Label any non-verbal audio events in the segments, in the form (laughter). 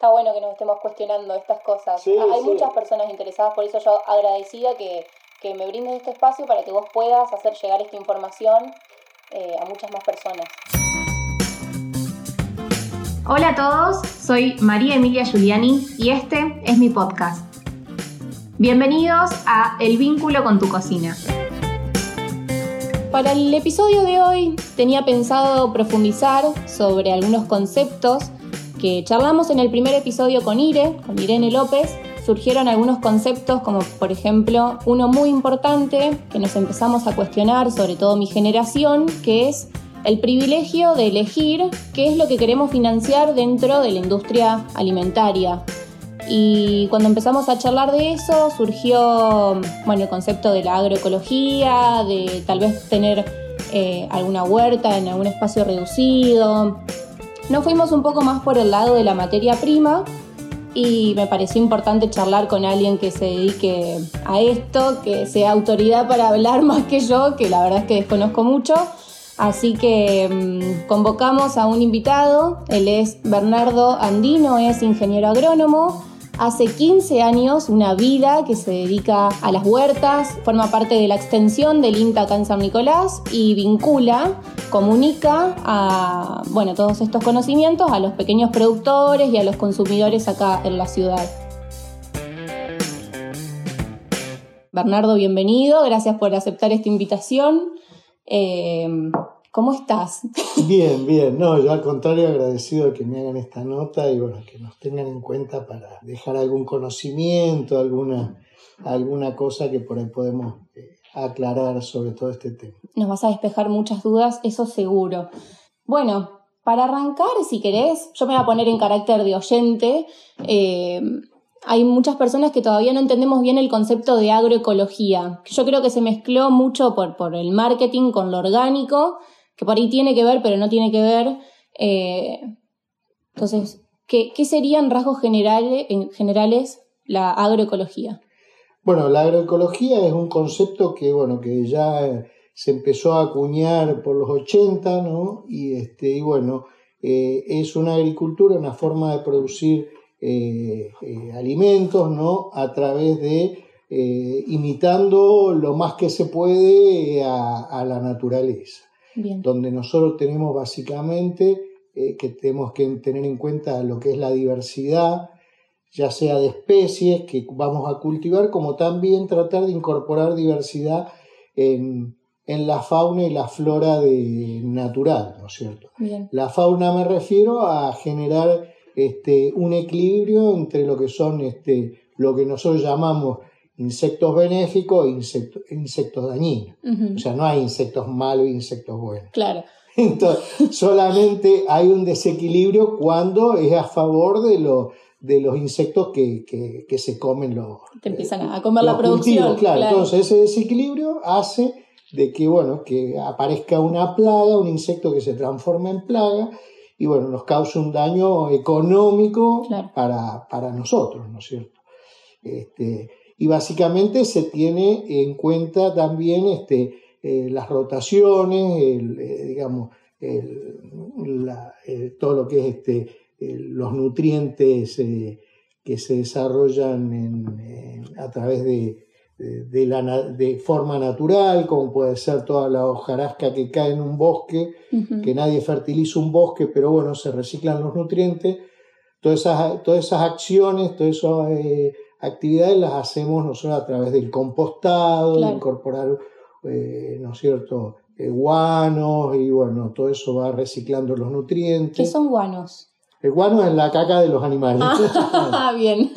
está bueno que nos estemos cuestionando estas cosas. Sí, Hay sí. muchas personas interesadas, por eso yo agradecida que, que me brindes este espacio para que vos puedas hacer llegar esta información eh, a muchas más personas. Hola a todos, soy María Emilia Giuliani y este es mi podcast. Bienvenidos a El vínculo con tu cocina. Para el episodio de hoy tenía pensado profundizar sobre algunos conceptos que charlamos en el primer episodio con Ire, con Irene López. Surgieron algunos conceptos como por ejemplo uno muy importante que nos empezamos a cuestionar, sobre todo mi generación, que es el privilegio de elegir qué es lo que queremos financiar dentro de la industria alimentaria. Y cuando empezamos a charlar de eso, surgió bueno, el concepto de la agroecología, de tal vez tener eh, alguna huerta en algún espacio reducido. Nos fuimos un poco más por el lado de la materia prima y me pareció importante charlar con alguien que se dedique a esto, que sea autoridad para hablar (laughs) más que yo, que la verdad es que desconozco mucho. Así que mmm, convocamos a un invitado, él es Bernardo Andino, es ingeniero agrónomo, hace 15 años una vida que se dedica a las huertas, forma parte de la extensión del INTA acá en San Nicolás y vincula, comunica a bueno, todos estos conocimientos a los pequeños productores y a los consumidores acá en la ciudad. Bernardo, bienvenido, gracias por aceptar esta invitación. Eh, ¿Cómo estás? Bien, bien. No, yo al contrario agradecido de que me hagan esta nota y bueno, que nos tengan en cuenta para dejar algún conocimiento, alguna, alguna cosa que por ahí podemos eh, aclarar sobre todo este tema. Nos vas a despejar muchas dudas, eso seguro. Bueno, para arrancar, si querés, yo me voy a poner en carácter de oyente. Eh, hay muchas personas que todavía no entendemos bien el concepto de agroecología. Yo creo que se mezcló mucho por, por el marketing con lo orgánico, que por ahí tiene que ver, pero no tiene que ver. Eh, entonces, ¿qué, ¿qué, serían rasgos generales, en generales la agroecología? Bueno, la agroecología es un concepto que, bueno, que ya se empezó a acuñar por los 80, ¿no? Y, este, y bueno, eh, es una agricultura, una forma de producir eh, eh, alimentos, ¿no? A través de eh, imitando lo más que se puede a la naturaleza. Bien. Donde nosotros tenemos básicamente eh, que tenemos que tener en cuenta lo que es la diversidad, ya sea de especies que vamos a cultivar, como también tratar de incorporar diversidad en, en la fauna y la flora de, natural, ¿no es cierto? Bien. La fauna me refiero a generar este, un equilibrio entre lo que son este, lo que nosotros llamamos insectos benéficos e insectos, insectos dañinos. Uh -huh. O sea, no hay insectos malos e insectos buenos. Claro. (laughs) Entonces, solamente hay un desequilibrio cuando es a favor de, lo, de los insectos que, que, que se comen los. Te empiezan a comer la producción. Cultivos, claro. claro. Entonces, ese desequilibrio hace de que, bueno, que aparezca una plaga, un insecto que se transforma en plaga y bueno, nos causa un daño económico claro. para, para, nosotros, ¿no es cierto? Este, y básicamente se tiene en cuenta también este, eh, las rotaciones, el, eh, digamos, el, la, eh, todo lo que es este, los nutrientes que se desarrollan en, en, a través de, de, la, de, forma natural, como puede ser toda la hojarasca que cae en un bosque, uh -huh. que nadie fertiliza un bosque, pero bueno, se reciclan los nutrientes. Todas esas, todas esas acciones, todas esas eh, actividades las hacemos nosotros a través del compostado, claro. de incorporar, eh, ¿no es cierto?, eh, guanos y bueno, todo eso va reciclando los nutrientes. ¿Qué son guanos? El guano es la caca de los animales. (laughs) Ah, bien.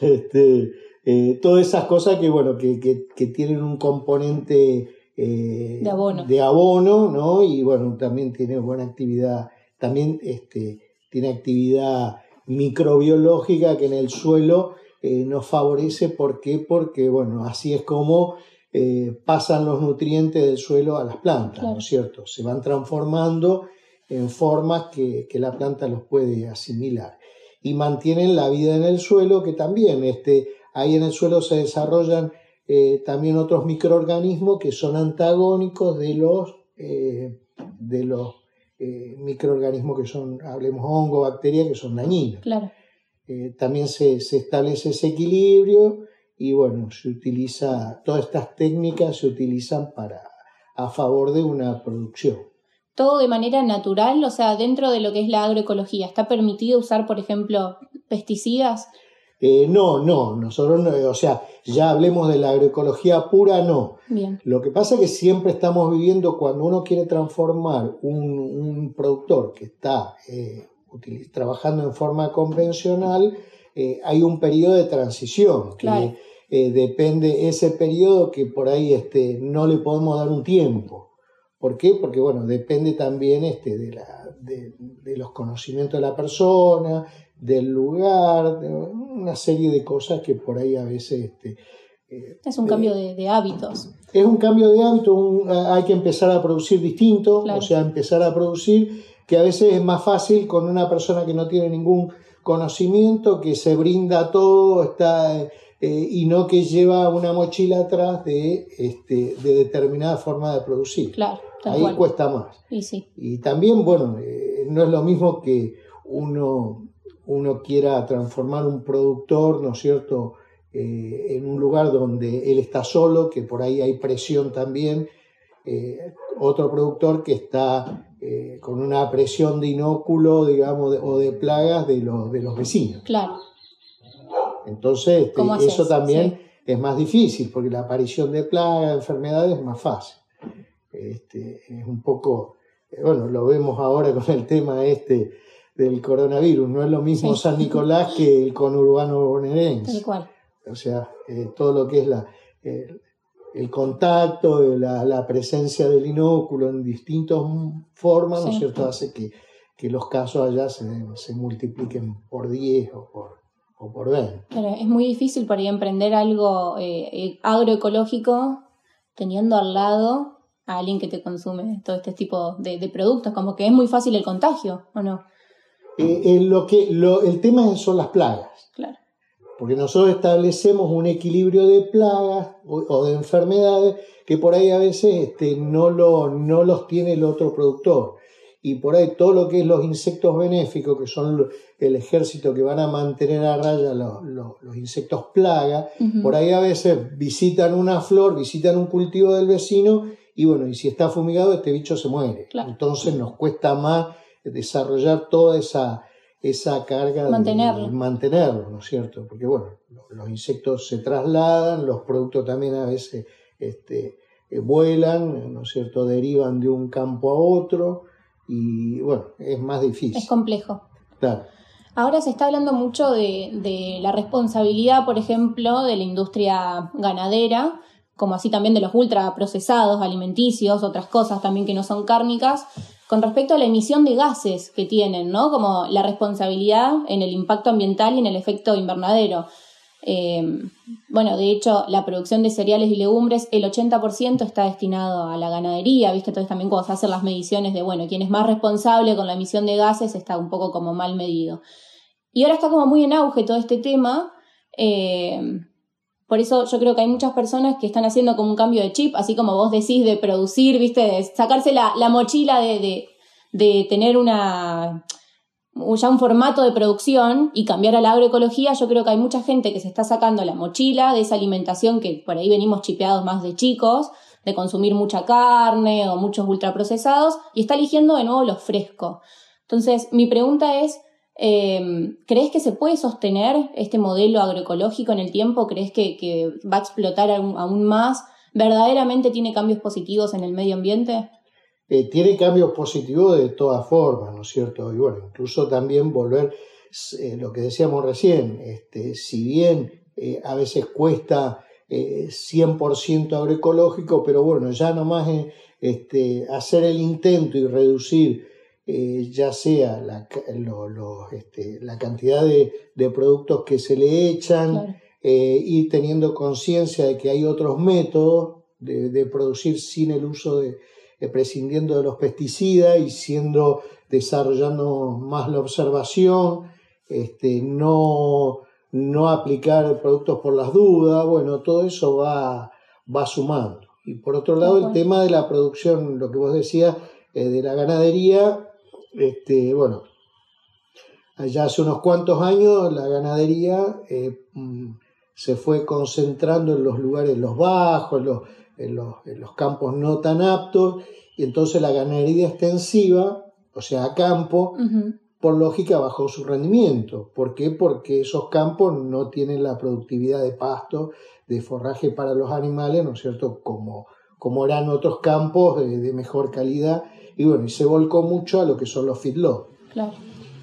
Este, eh, todas esas cosas que, bueno, que, que, que tienen un componente eh, de abono. de abono, ¿no? Y bueno, también tiene buena actividad, también este, tiene actividad microbiológica que en el suelo eh, nos favorece. ¿Por qué? Porque, bueno, así es como eh, pasan los nutrientes del suelo a las plantas, Claro. ¿no es cierto? Se van transformando en formas que, que la planta los puede asimilar. Y mantienen la vida en el suelo, que también este, ahí en el suelo se desarrollan eh, también otros microorganismos que son antagónicos de los, de los microorganismos que son, hablemos hongo, bacterias, que son dañinos. Claro. Eh, también se, establece ese equilibrio y bueno, se utiliza, todas estas técnicas se utilizan para, a favor de una producción. Todo de manera natural, o sea, dentro de lo que es la agroecología, ¿está permitido usar, por ejemplo, pesticidas? Eh, no, no, nosotros, no, o sea, ya hablemos de la agroecología pura, no. Bien. Lo que pasa es que siempre estamos viviendo, cuando uno quiere transformar un, productor que está eh, trabajando en forma convencional, eh, hay un periodo de transición. Claro. Que, depende ese periodo que por ahí este, no le podemos dar un tiempo. ¿Por qué? Porque bueno, depende también este, de, la, de, de los conocimientos de la persona, del lugar, una serie de cosas que por ahí a veces... Este, eh, es un cambio de, hábitos. Es un cambio de hábitos, hay que empezar a producir distinto, o sea, empezar a producir, que a veces es más fácil con una persona que no tiene ningún conocimiento, que se brinda todo, está... Eh, y no que lleva una mochila atrás de, este, de determinada forma de producir. Claro, Ahí cuesta más. Y, sí. y también, bueno, eh, no es lo mismo que uno uno quiera transformar un productor, ¿no es cierto?, eh, en un lugar donde él está solo, que por ahí hay presión también, eh, otro productor que está eh, con una presión de inóculo, digamos, o de plagas de, los, de los vecinos. Claro. Entonces, este, eso también es más difícil, porque la aparición de plagas, de enfermedades es más fácil. Este, es un poco, bueno, lo vemos ahora con el tema este del coronavirus. No es lo mismo San Nicolás que el conurbano bonaerense. O sea, eh, todo lo que es la, el contacto, la, la, presencia del inóculo en distintas formas, ¿no es cierto?, hace que, que, los casos allá se, se multipliquen por 10 o por, o por 20. es muy difícil para emprender algo eh, eh, agroecológico teniendo al lado a alguien que te consume todo este tipo de, de productos, como que es muy fácil el contagio, ¿o no? Eh, lo que, el tema son las plagas. Claro. Porque nosotros establecemos un equilibrio de plagas o, de enfermedades que por ahí a veces este, no, lo, no los tiene el otro productor. Y por ahí todo lo que es los insectos benéficos, que son el ejército que van a mantener a raya los, los, insectos plaga, por ahí a veces visitan una flor, visitan un cultivo del vecino y bueno, y si está fumigado este bicho se muere. Entonces nos cuesta más desarrollar toda esa, esa carga mantenerlo. de mantenerlo, ¿no es cierto? Porque bueno, los insectos se trasladan, los productos también a veces este, eh, vuelan, ¿no es cierto? Derivan de un campo a otro y bueno, es más difícil. Es complejo. Claro. Ahora se está hablando mucho de, de la responsabilidad, por ejemplo, de la industria ganadera, como así también de los ultraprocesados alimenticios, otras cosas también que no son cárnicas, con respecto a la emisión de gases que tienen, ¿no? Como la responsabilidad en el impacto ambiental y en el efecto invernadero. Eh, bueno, de hecho, la producción de cereales y legumbres, el 80% está destinado a la ganadería, ¿viste? Entonces también cuando se hacen las mediciones de, bueno, quién es más responsable con la emisión de gases está un poco como mal medido. Y ahora está como muy en auge todo este tema. Eh, por eso yo creo que hay muchas personas que están haciendo como un cambio de chip, así como vos decís, de producir, viste, de sacarse la, mochila de, tener una ya un formato de producción y cambiar a la agroecología, yo creo que hay mucha gente que se está sacando la mochila de esa alimentación que por ahí venimos chipeados más de chicos, de consumir mucha carne o muchos ultraprocesados, y está eligiendo de nuevo lo fresco. Entonces, mi pregunta es, Em, ¿Crees que se puede sostener este modelo agroecológico en el tiempo? ¿Crees que, va a explotar aún, más? ¿Verdaderamente tiene cambios positivos en el medio ambiente? Eh, tiene cambios positivos de todas formas, ¿no es cierto? Y bueno, incluso también volver, eh, lo que decíamos recién, este, si bien eh, a veces cuesta 100% agroecológico, pero bueno, ya nomás este, hacer el intento y reducir eh, ya sea la, este, la cantidad de, productos que se le echan, eh, y teniendo conciencia de que hay otros métodos de, producir sin el uso de, prescindiendo de los pesticidas y siendo desarrollando más la observación, este, no, no aplicar productos por las dudas, bueno, todo eso va, va sumando. Y por otro lado, el tema de la producción, lo que vos decías, eh, de la ganadería, este, bueno, allá hace unos cuantos años la ganadería eh, mm, se fue concentrando en los lugares, los bajos, en los, los, campos no tan aptos, y entonces la ganadería extensiva, o sea, a campo, por lógica bajó su rendimiento. ¿Por qué? Porque esos campos no tienen la productividad de pasto, de forraje para los animales, ¿no es cierto? Como, como eran otros campos de, mejor calidad. Y bueno, y se volcó mucho a lo que son los feedlots. Claro.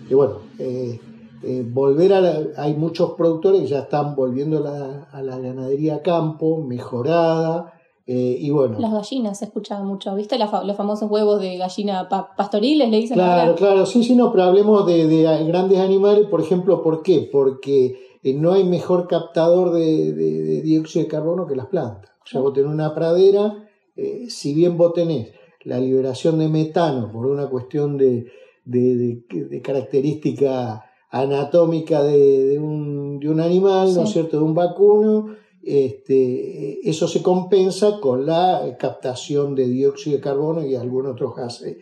Y bueno, eh, eh, volver a hay muchos productores que ya están volviendo a la ganadería a campo, mejorada, eh, y bueno. Las gallinas se escuchaba mucho, ¿viste? los famosos huevos de gallina pastoriles, le dicen. Claro, claro, sí, sí, no, pero hablemos de, grandes animales, por ejemplo, ¿por qué? Porque eh, no hay mejor captador de, dióxido de carbono que las plantas. O sea, vos tenés una pradera, si bien vos tenés la liberación de metano por una cuestión de, característica anatómica de, un, un animal, ¿no es cierto?, de un vacuno, este, eso se compensa con la captación de dióxido de carbono y algunos otros gases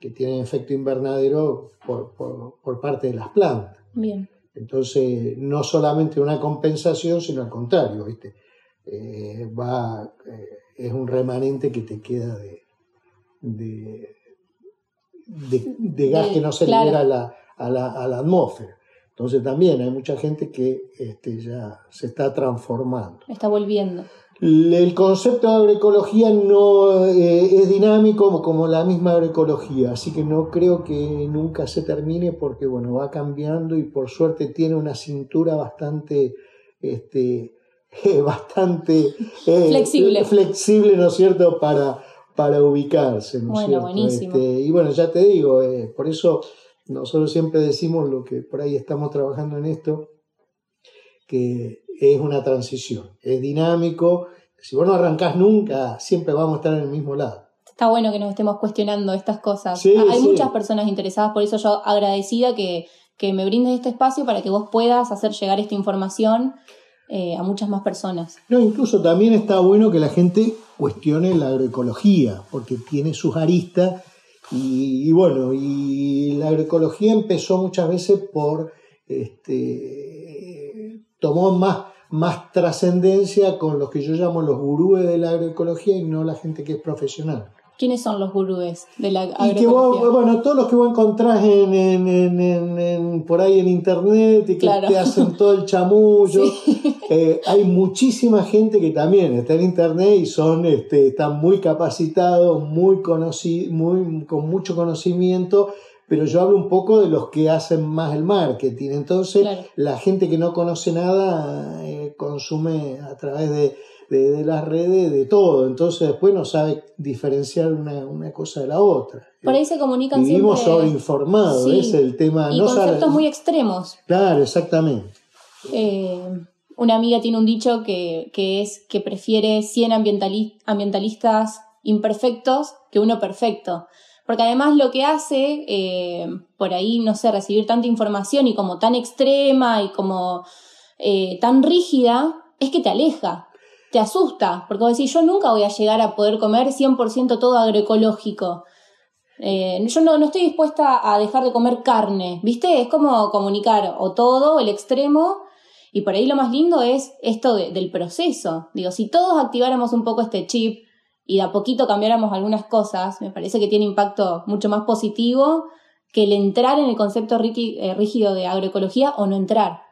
que tienen efecto invernadero por, parte de las plantas. Bien. Entonces, no solamente una compensación, sino al contrario, ¿viste? Eh, va, eh, es un remanente que te queda de, de, gas que no se libera a la atmósfera. Entonces también hay mucha gente que este, ya se está transformando. Está volviendo. El concepto de agroecología no eh, es dinámico como la misma agroecología, así que no creo que nunca se termine porque bueno, va cambiando y por suerte tiene una cintura bastante, este, (laughs) bastante eh, flexible. flexible, ¿no es cierto?, para, para ubicarse, ¿no bueno, Buenísimo. Este, y bueno, ya te digo, eh, por eso nosotros siempre decimos lo que por ahí estamos trabajando en esto, que es una transición, es dinámico. Si vos no arrancás nunca, siempre vamos a estar en el mismo lado. Está bueno que nos estemos cuestionando estas cosas. Hay muchas personas interesadas, por eso yo agradecida que, que, me brindes este espacio para que vos puedas hacer llegar esta información eh, a muchas más personas. No, incluso también está bueno que la gente cuestione la agroecología, porque tiene sus aristas y, bueno, y la agroecología empezó muchas veces por, este, tomó más, más trascendencia con los que yo llamo los gurúes de la agroecología y no la gente que es profesional. ¿Quiénes son los gurúes de la agroecología? bueno, todos los que vos encontrás en, en, en, por ahí en internet y que te hacen todo el chamullo. (laughs) Eh, hay muchísima gente que también está en internet y son, este, están muy capacitados, muy, conocidos, muy con mucho conocimiento, pero yo hablo un poco de los que hacen más el marketing. Entonces, la gente que no conoce nada eh, consume a través de de, las redes, de todo. Entonces después no sabe diferenciar una, cosa de la otra. Por ahí se comunican Vivimos sobreinformados, es el tema. Y conceptos muy extremos. Claro, exactamente. Eh, una amiga tiene un dicho que, es que prefiere 100 ambientalistas imperfectos que uno perfecto. Porque además lo que hace, eh, por ahí, no sé, recibir tanta información y como tan extrema y como eh, tan rígida, es que te aleja te asusta, porque vos decís, yo nunca voy a llegar a poder comer 100% todo agroecológico. Eh, yo no, no, estoy dispuesta a dejar de comer carne, ¿viste? Es como comunicar o todo, el extremo, y por ahí lo más lindo es esto del proceso. Digo, si todos activáramos un poco este chip y de a poquito cambiáramos algunas cosas, me parece que tiene impacto mucho más positivo que el entrar en el concepto eh, rígido de agroecología o no entrar.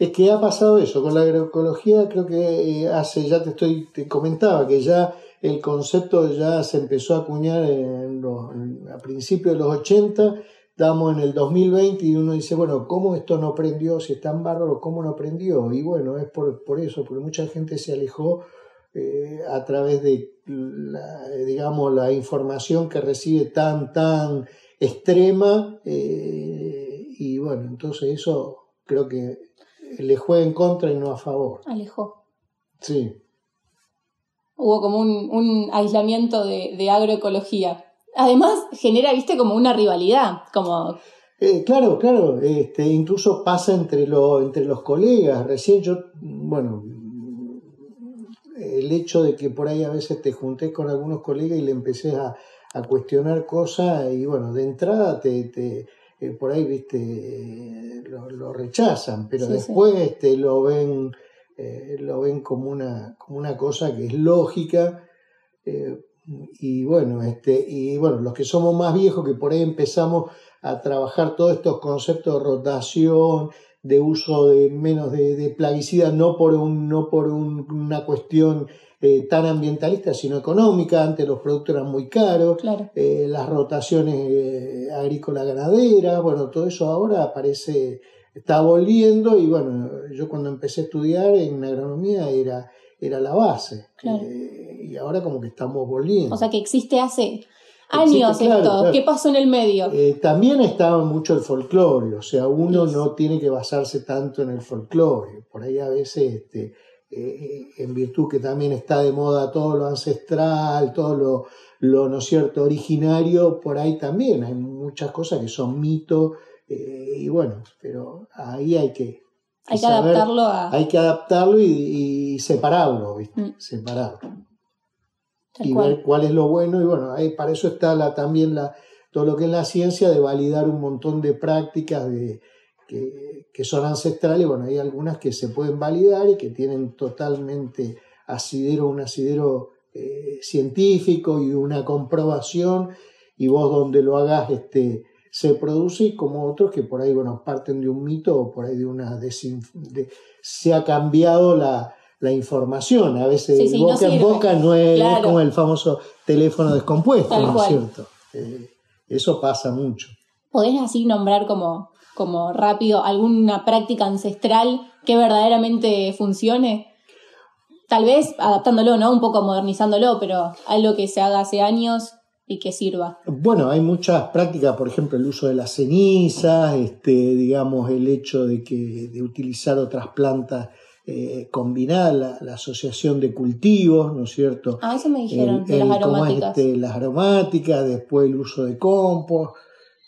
Es que ha pasado eso con la agroecología, creo que eh, hace, ya te estoy, te comentaba que ya el concepto ya se empezó a acuñar a principios de los 80, estamos en el 2020 y uno dice, bueno, ¿cómo esto no prendió? Si es tan bárbaro, ¿cómo no prendió? Y bueno, es por, por eso, porque mucha gente se alejó eh, a través de, la, digamos, la información que recibe tan, tan extrema. Eh, y bueno, entonces eso creo que le juega en contra y no a favor. Alejó. Sí. Hubo como un, aislamiento de, agroecología. Además, genera, viste, como una rivalidad, como... Eh, claro, claro, este, incluso pasa entre, entre los colegas. Recién yo, bueno, el hecho de que por ahí a veces te junté con algunos colegas y le empecé a, cuestionar cosas y bueno, de entrada te, eh, por ahí, viste, lo, rechazan, pero después Este, lo ven, lo ven como una, como una cosa que es lógica. y bueno, este, y bueno, los que somos más viejos, que por ahí empezamos a trabajar todos estos conceptos de rotación, de uso de menos de, de plaguicidas, no por, un, no por una cuestión eh, tan ambientalista, sino económica. Antes los productos eran muy caros, eh, las rotaciones eh, agrícola ganadera, bueno, todo eso ahora parece, está volviendo y bueno, yo cuando empecé a estudiar en agronomía era, era la base. y ahora como que estamos volviendo. O sea que existe hace años esto. ¿Qué pasó en el medio? Eh, también estaba mucho el folclore, o sea, uno no tiene que basarse tanto en el folclore. Por ahí a veces, este, eh, en virtud que también está de moda todo lo ancestral, todo lo, lo ¿no cierto?, originario, por ahí también hay muchas cosas que son mitos, eh, y bueno, pero ahí hay que... Hay que adaptarlo a... Hay que adaptarlo y, separarlo, ¿viste? Mm. Separarlo y ver cuál es lo bueno. Y bueno, ahí, para eso está la, también la, todo lo que es la ciencia de validar un montón de prácticas de, que, que, son ancestrales. Bueno, hay algunas que se pueden validar y que tienen totalmente asidero, un asidero eh, científico y una comprobación. Y vos donde lo hagas este, se produce y como otros que por ahí bueno, parten de un mito o por ahí de una desinf de, se ha cambiado la, la información. A veces boca en boca no es, como el famoso teléfono descompuesto, ¿no es cierto? Eh, eso pasa mucho. ¿Podés así nombrar como, como rápido alguna práctica ancestral que verdaderamente funcione? Tal vez adaptándolo, ¿no? Un poco modernizándolo, pero algo que se haga hace años y que sirva. Bueno, hay muchas prácticas, por ejemplo, el uso de las cenizas, este, digamos, el hecho de que de utilizar otras plantas eh, combinar la, asociación de cultivos, ¿no es cierto? Ah, eso me dijeron, de las aromáticas. Este, las aromáticas, después el uso de compost.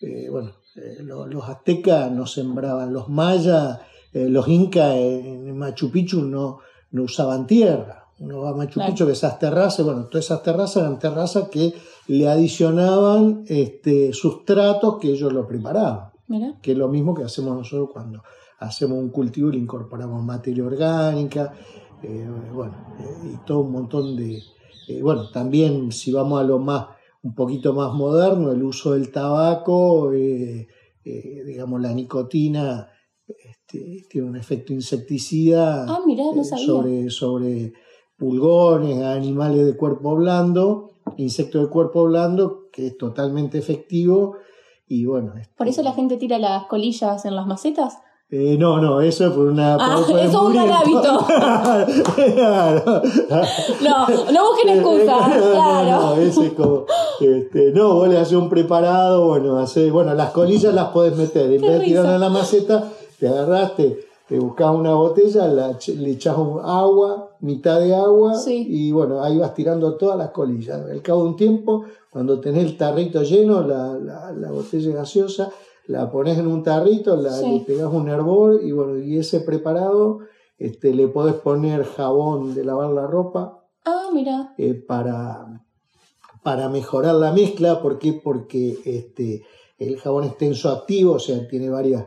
Eh, bueno, eh, los, aztecas no sembraban, los mayas, los incas en Machu Picchu no, no usaban tierra. Uno va a Machu Picchu, que esas terrazas, bueno, todas esas terrazas eran terrazas que le adicionaban este, sustratos que ellos lo preparaban. Que es lo mismo que hacemos nosotros cuando hacemos un cultivo y le incorporamos materia orgánica, eh, bueno, eh, y todo un montón de... Eh, bueno, también si vamos a lo más, un poquito más moderno, el uso del tabaco, digamos, la nicotina este, tiene un efecto insecticida ah, sobre, sobre pulgones, animales de cuerpo blando, insectos de cuerpo blando, que es totalmente efectivo. Y bueno, ¿Por eso la gente tira las colillas en las macetas? Eh, no, no, eso es por una. Ah, eso es un hábito. (laughs) no, no busquen excusas, (laughs) claro. No, ese es como. Este, no, vos le haces un preparado, bueno, hace, bueno, las colillas las podés meter. En vez de tirarlas en la maceta, te agarraste, te buscas una botella, le echas agua, mitad de agua, y bueno, ahí vas tirando todas las colillas. Al cabo de un tiempo, cuando tenés el tarrito lleno, la, la, la botella gaseosa la pones en un tarrito, la, le pegas un hervor y bueno, y ese preparado este, le podés poner jabón de lavar la ropa. Ah, mira. Eh, para, para mejorar la mezcla, ¿por qué? Porque este, el jabón es tensoactivo, o sea, tiene varias,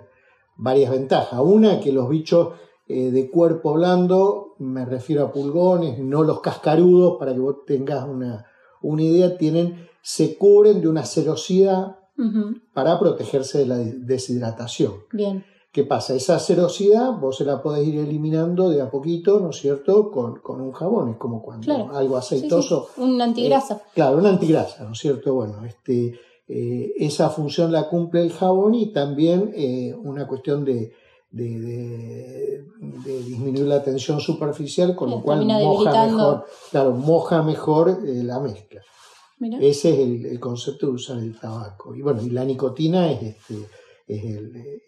varias ventajas. Una, que los bichos eh, de cuerpo blando, me refiero a pulgones, no los cascarudos, para que vos tengas una, una idea, tienen, se cubren de una cerosidad para protegerse de la deshidratación. Bien. ¿Qué pasa? Esa cerosidad vos se la podés ir eliminando de a poquito, ¿no es cierto?, con, un jabón. Es como cuando algo aceitoso. Un antigrasa. Eh, claro, un antigrasa, ¿no es cierto? Bueno, este, eh, esa función la cumple el jabón y también eh, una cuestión de, de, disminuir la tensión superficial, con lo cual moja mejor, claro, moja mejor la mezcla. Ese es el, concepto de usar el tabaco. Y bueno, y la nicotina es, este, es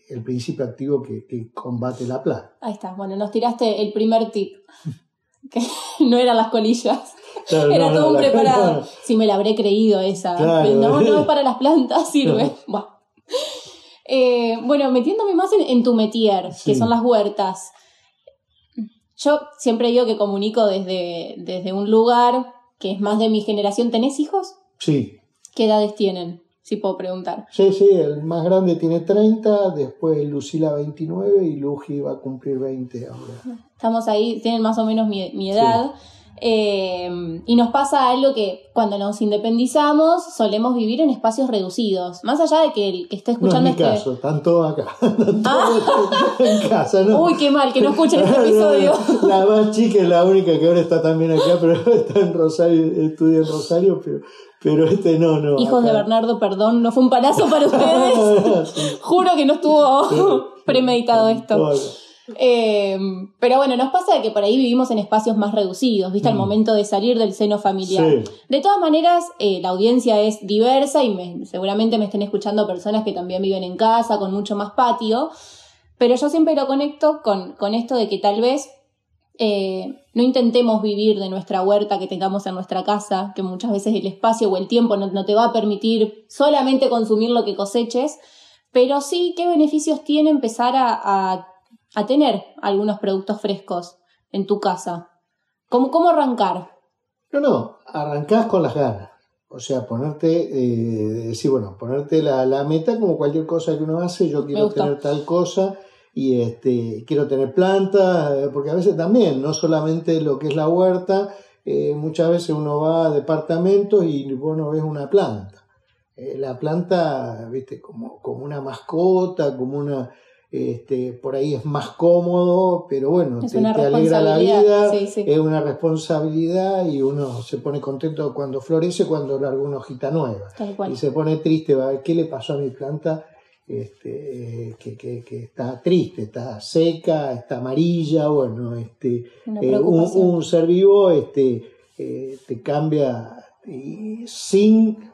el, principio activo que, combate la plaga. Ahí está. Bueno, nos tiraste el primer tip, (laughs) que no eran las colillas. Era todo un preparado. (laughs) Si me la habré creído esa. No, no es (laughs) para las plantas, sirve. Eh, bueno, metiéndome más en, tu metier, que son las huertas. Yo siempre digo que comunico desde, desde un lugar que es más de mi generación. ¿Tenés hijos? Sí. ¿Qué edades tienen? si puedo preguntar. Sí, sí, el más grande tiene 30, después Lucila 29 y Luji va a cumplir 20 ahora. Estamos ahí, tienen más o menos mi, edad. Eh, y nos pasa algo que cuando nos independizamos solemos vivir en espacios reducidos. Más allá de que el que esté escuchando. No es mi este caso, están todos acá. (laughs) en casa, ¿no? Uy, qué mal, que no escuchen este (laughs) episodio. la más chica es la única que ahora está también acá, pero (laughs) está en Rosario, estudia en Rosario, pero, pero este no, no. Hijos de Bernardo, perdón, no fue un palazo para ustedes. Juro que no estuvo premeditado esto. Eh, pero bueno, nos pasa que por ahí vivimos en espacios más reducidos, ¿viste? Al mm. momento de salir del seno familiar. De todas maneras, eh, la audiencia es diversa y seguramente me estén escuchando personas que también viven en casa, con mucho más patio. Pero yo siempre lo conecto con, con esto de que tal vez eh, no intentemos vivir de nuestra huerta que tengamos en nuestra casa, que muchas veces el espacio o el tiempo no, te va a permitir solamente consumir lo que coseches, pero sí qué beneficios tiene empezar a a tener algunos productos frescos en tu casa? ¿Cómo, cómo arrancar? No, no, arrancás con las ganas. O sea, ponerte, eh, decir, bueno, ponerte la, la, meta como cualquier cosa que uno hace, yo quiero tener tal cosa y este, quiero tener plantas, eh, porque a veces también, no solamente lo que es la huerta, eh, muchas veces uno va a departamentos y vos no ves una planta. la planta, viste, como, como una mascota, como una, este, por ahí es más cómodo, pero bueno, te, alegra la vida, es una responsabilidad y uno se pone contento cuando florece, cuando larga una hojita nueva. Y se pone triste, va a ver qué le pasó a mi planta, este, que, que, está triste, está seca, está amarilla, bueno, este, eh, un, ser vivo este, eh, te cambia sin,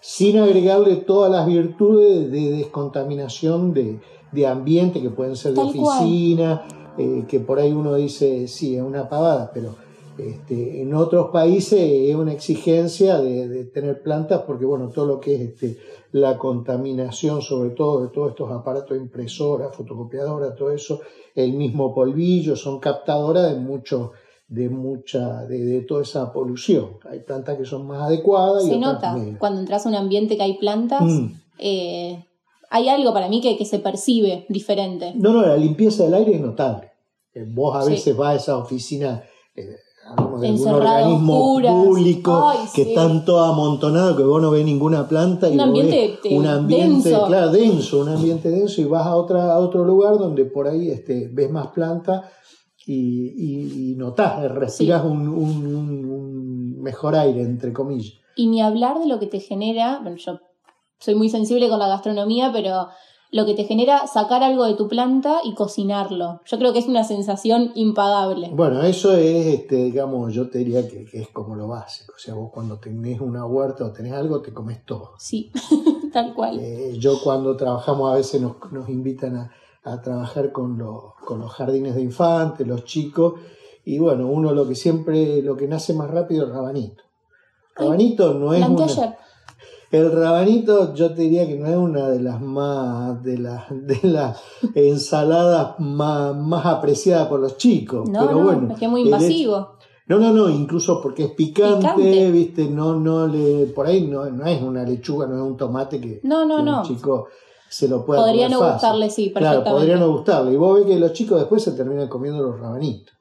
sin agregarle todas las virtudes de descontaminación de de ambiente, que pueden ser de oficina, eh, que por ahí uno dice, sí, es una pavada, pero este, en otros países es una exigencia de, tener plantas porque, bueno, todo lo que es este, la contaminación, sobre todo de todos estos aparatos impresoras, fotocopiadoras, todo eso, el mismo polvillo, son captadoras de mucho de mucha de, toda esa polución. Hay plantas que son más adecuadas. Se nota cuando entras a un ambiente que hay plantas, mm. eh, hay algo para mí que, que se percibe diferente. No, no, la limpieza del aire es notable. Eh, vos a veces vas a esa oficina, eh, de algún organismo público que están todos amontonados, que vos no ves ninguna planta. Un ambiente, un ambiente denso. Claro, denso, un ambiente denso, y vas a, otra, a otro lugar donde por ahí este, ves más plantas y, y, notás, respiras un, un, mejor aire, entre comillas. Y ni hablar de lo que te genera, bueno, yo soy muy sensible con la gastronomía, pero lo que te genera sacar algo de tu planta y cocinarlo. Yo creo que es una sensación impagable. Bueno, eso es, este, digamos, yo te diría que, es como lo básico. O sea, vos cuando tenés una huerta o tenés algo, te comes todo. Sí, (laughs) tal cual. Eh, yo cuando trabajamos a veces nos, invitan a, trabajar con los, con los jardines de infantes, los chicos, y bueno, uno lo que siempre, lo que nace más rápido es rabanito. Rabanito no es una... El rabanito yo te diría que no es una de las más de las de las ensaladas más, más apreciadas por los chicos. No, pero bueno, es que es muy invasivo. no, no, no, incluso porque es picante, viste, no, no le, por ahí no, no es una lechuga, no es un tomate que, no, no, no. un chico se lo pueda Podría no gustarle, sí, perfectamente. Claro, podría no gustarle. Y vos ves que los chicos después se terminan comiendo los rabanitos.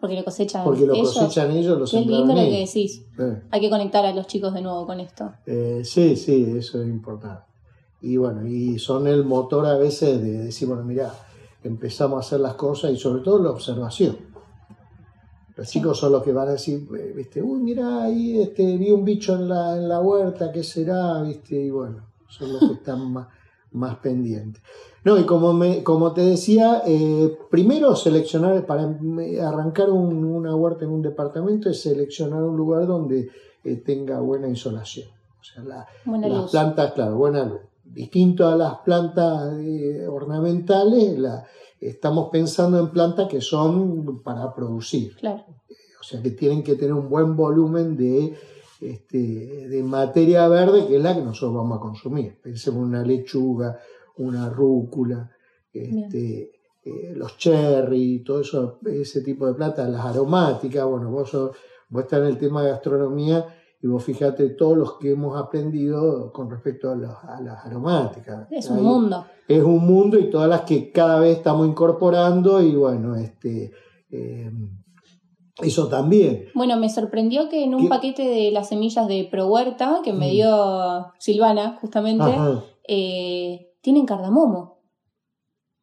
Porque lo cosechan Porque lo cosechan ellos, lo Qué lindo lo que decís. Hay que conectar a los chicos de nuevo con esto. Eh, sí, sí, eso es importante. Y bueno, y son el motor a veces de decir, bueno, mira, empezamos a hacer las cosas y sobre todo la observación. Los chicos son los que van a decir, eh, viste, uy, mira, ahí este, vi un bicho en la, en la huerta, ¿qué será? ¿Viste? Y bueno, son los que (laughs) están más, más pendientes. No, y como, me, como te decía, eh, primero seleccionar, para arrancar una huerta en un departamento, es seleccionar un lugar donde eh, tenga buena insolación. O sea, las plantas, claro, buena luz. Distinto a las plantas eh, ornamentales, la, estamos pensando en plantas que son para producir. Claro. O sea, que tienen que tener un buen volumen de, este, de materia verde, que es la que nosotros vamos a consumir. Pensemos en una lechuga, una rúcula, este, eh, los cherry, todo eso, ese tipo de plantas, las aromáticas, bueno, vos, vos estás en el tema de gastronomía y vos fíjate todos los que hemos aprendido con respecto a, las aromáticas. Es un mundo. Es un mundo y todas las que cada vez estamos incorporando y bueno, este, eh, eso también. Bueno, me sorprendió que en un paquete de las semillas de Pro Huerta que me mm. dio Silvana, justamente, eh, tienen cardamomo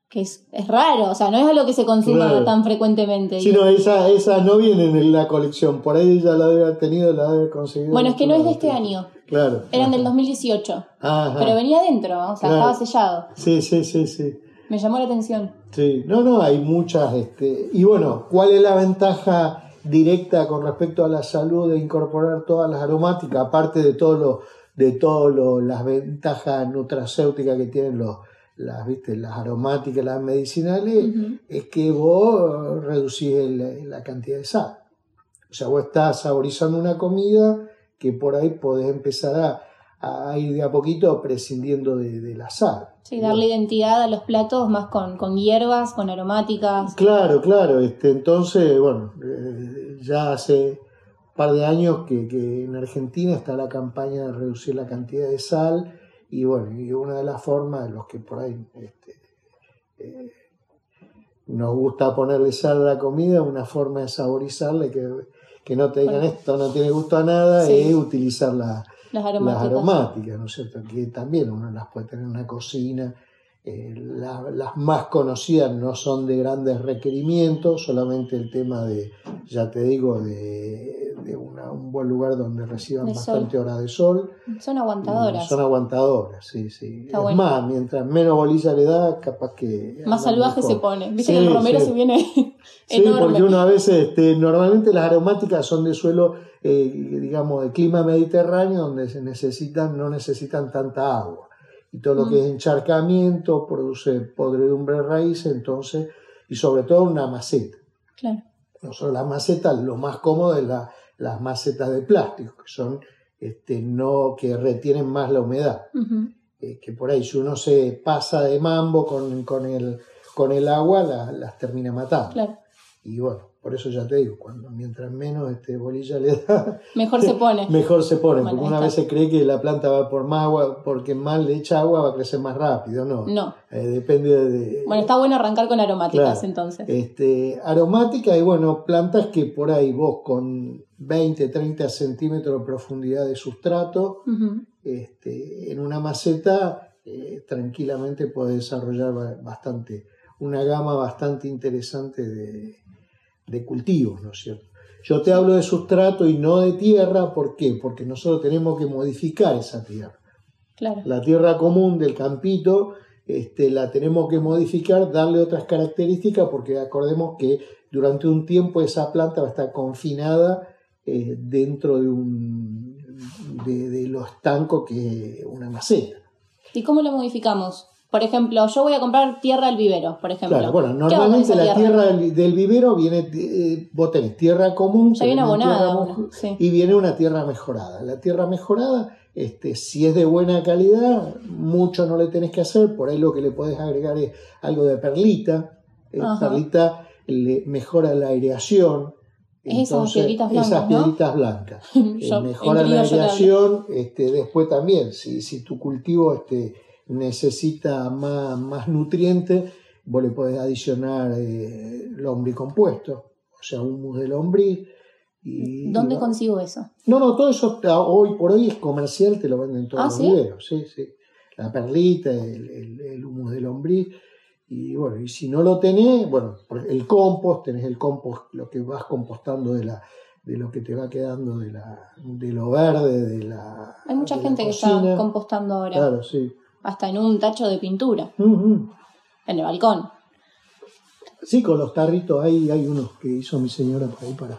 que es, es, raro, o sea, no es algo que se consuma tan frecuentemente. Sí, no, esa, esa no viene en la colección, por ahí ya la debe haber tenido, la debe haber conseguido. Bueno, es que no es de este año. Claro. Eran del 2018. Pero venía dentro, o sea, estaba sellado. Sí, sí, sí, sí. Me llamó la atención. Sí, no, no, hay muchas. Este... Y bueno, ¿cuál es la ventaja directa con respecto a la salud de incorporar todas las aromáticas, aparte de todo lo, de todo las ventajas nutracéuticas que tienen los las, ¿viste? las aromáticas, las medicinales, es que vos reducís la cantidad de sal. O sea, vos estás saborizando una comida que por ahí podés empezar a, a ir de a poquito prescindiendo de, la sal. Sí, darle identidad a los platos más con, con, hierbas, con aromáticas. Claro, claro. Este, entonces, bueno, eh, ya hace par de años que, que en Argentina está la campaña de reducir la cantidad de sal y bueno, y una de las formas de los que por ahí este, eh, nos gusta ponerle sal a la comida, una forma de saborizarle, que, que no te digan esto no tiene gusto a nada, es utilizar las, aromáticas. ¿no es cierto? Que también uno las puede tener en una cocina. Eh, las más conocidas no son de grandes requerimientos, solamente el tema de, ya te digo, de de un buen lugar donde reciban bastante hora de sol. Son aguantadoras. Son aguantadoras, sí, sí. es más, mientras menos bolilla le da, capaz que... Más salvaje se pone. Viste que el romero se viene Sí, (laughs) porque uno a veces, este, normalmente las aromáticas son de suelo, eh, digamos, de clima mediterráneo, donde se necesitan, no necesitan tanta agua. Y todo lo mm. que es encharcamiento produce podredumbre de raíz, entonces, y sobre todo una maceta. Claro. No solo la maceta, lo más cómodo es la, las macetas de plástico, que son este, no, que retienen más la humedad. Eh, que por ahí si uno se pasa de mambo con, con, el, con el agua, las termina matando. Y bueno, por eso ya te digo, cuando mientras menos este bolilla le da, mejor se pone. (laughs) mejor se pone, porque una vez se cree que la planta va por más agua, porque más le echa agua va a crecer más rápido, no. No. Eh, depende de. Bueno, está bueno arrancar con aromáticas entonces. Este, aromática y bueno, plantas que por ahí vos con 20, 30 centímetros de profundidad de sustrato, este, en una maceta eh, tranquilamente puede desarrollar bastante, una gama bastante interesante de de cultivos, ¿no es cierto? Yo te hablo de sustrato y no de tierra, ¿por qué? Porque nosotros tenemos que modificar esa tierra. Claro. La tierra común del campito este, la tenemos que modificar, darle otras características, porque acordemos que durante un tiempo esa planta va a estar confinada eh, dentro de, un, de, de lo estanco que es una maceta. ¿Y cómo lo modificamos? Por ejemplo, yo voy a comprar tierra al vivero, por ejemplo. Claro, bueno, normalmente la tierra, del, vivero viene, eh, vos tenés tierra común, ya viene abonada, y viene una tierra mejorada. La tierra mejorada, este, si es de buena calidad, mucho no le tenés que hacer, por ahí lo que le podés agregar es algo de perlita. Eh, perlita le mejora la aireación, esas piedritas blancas. Esas piedritas blancas. Eh, mejora la aireación. Este, después también, si, si tu cultivo este, necesita más, más nutrientes, vos le podés adicionar eh, lombricompuesto, o sea, humus de lombriz. Y, ¿Dónde consigo eso? No, no, todo eso hoy por hoy es comercial, te lo venden todos ah, los videos, sí, sí. La perlita, el, el, humus de lombriz. Y bueno, y si no lo tenés, bueno, el compost, tenés el compost, lo que vas compostando de la, de lo que te va quedando de, la, de lo verde, de la. Hay mucha gente que está compostando ahora. Claro, sí hasta en un tacho de pintura, en el balcón. Sí, con los tarritos hay, hay unos que hizo mi señora por ahí para,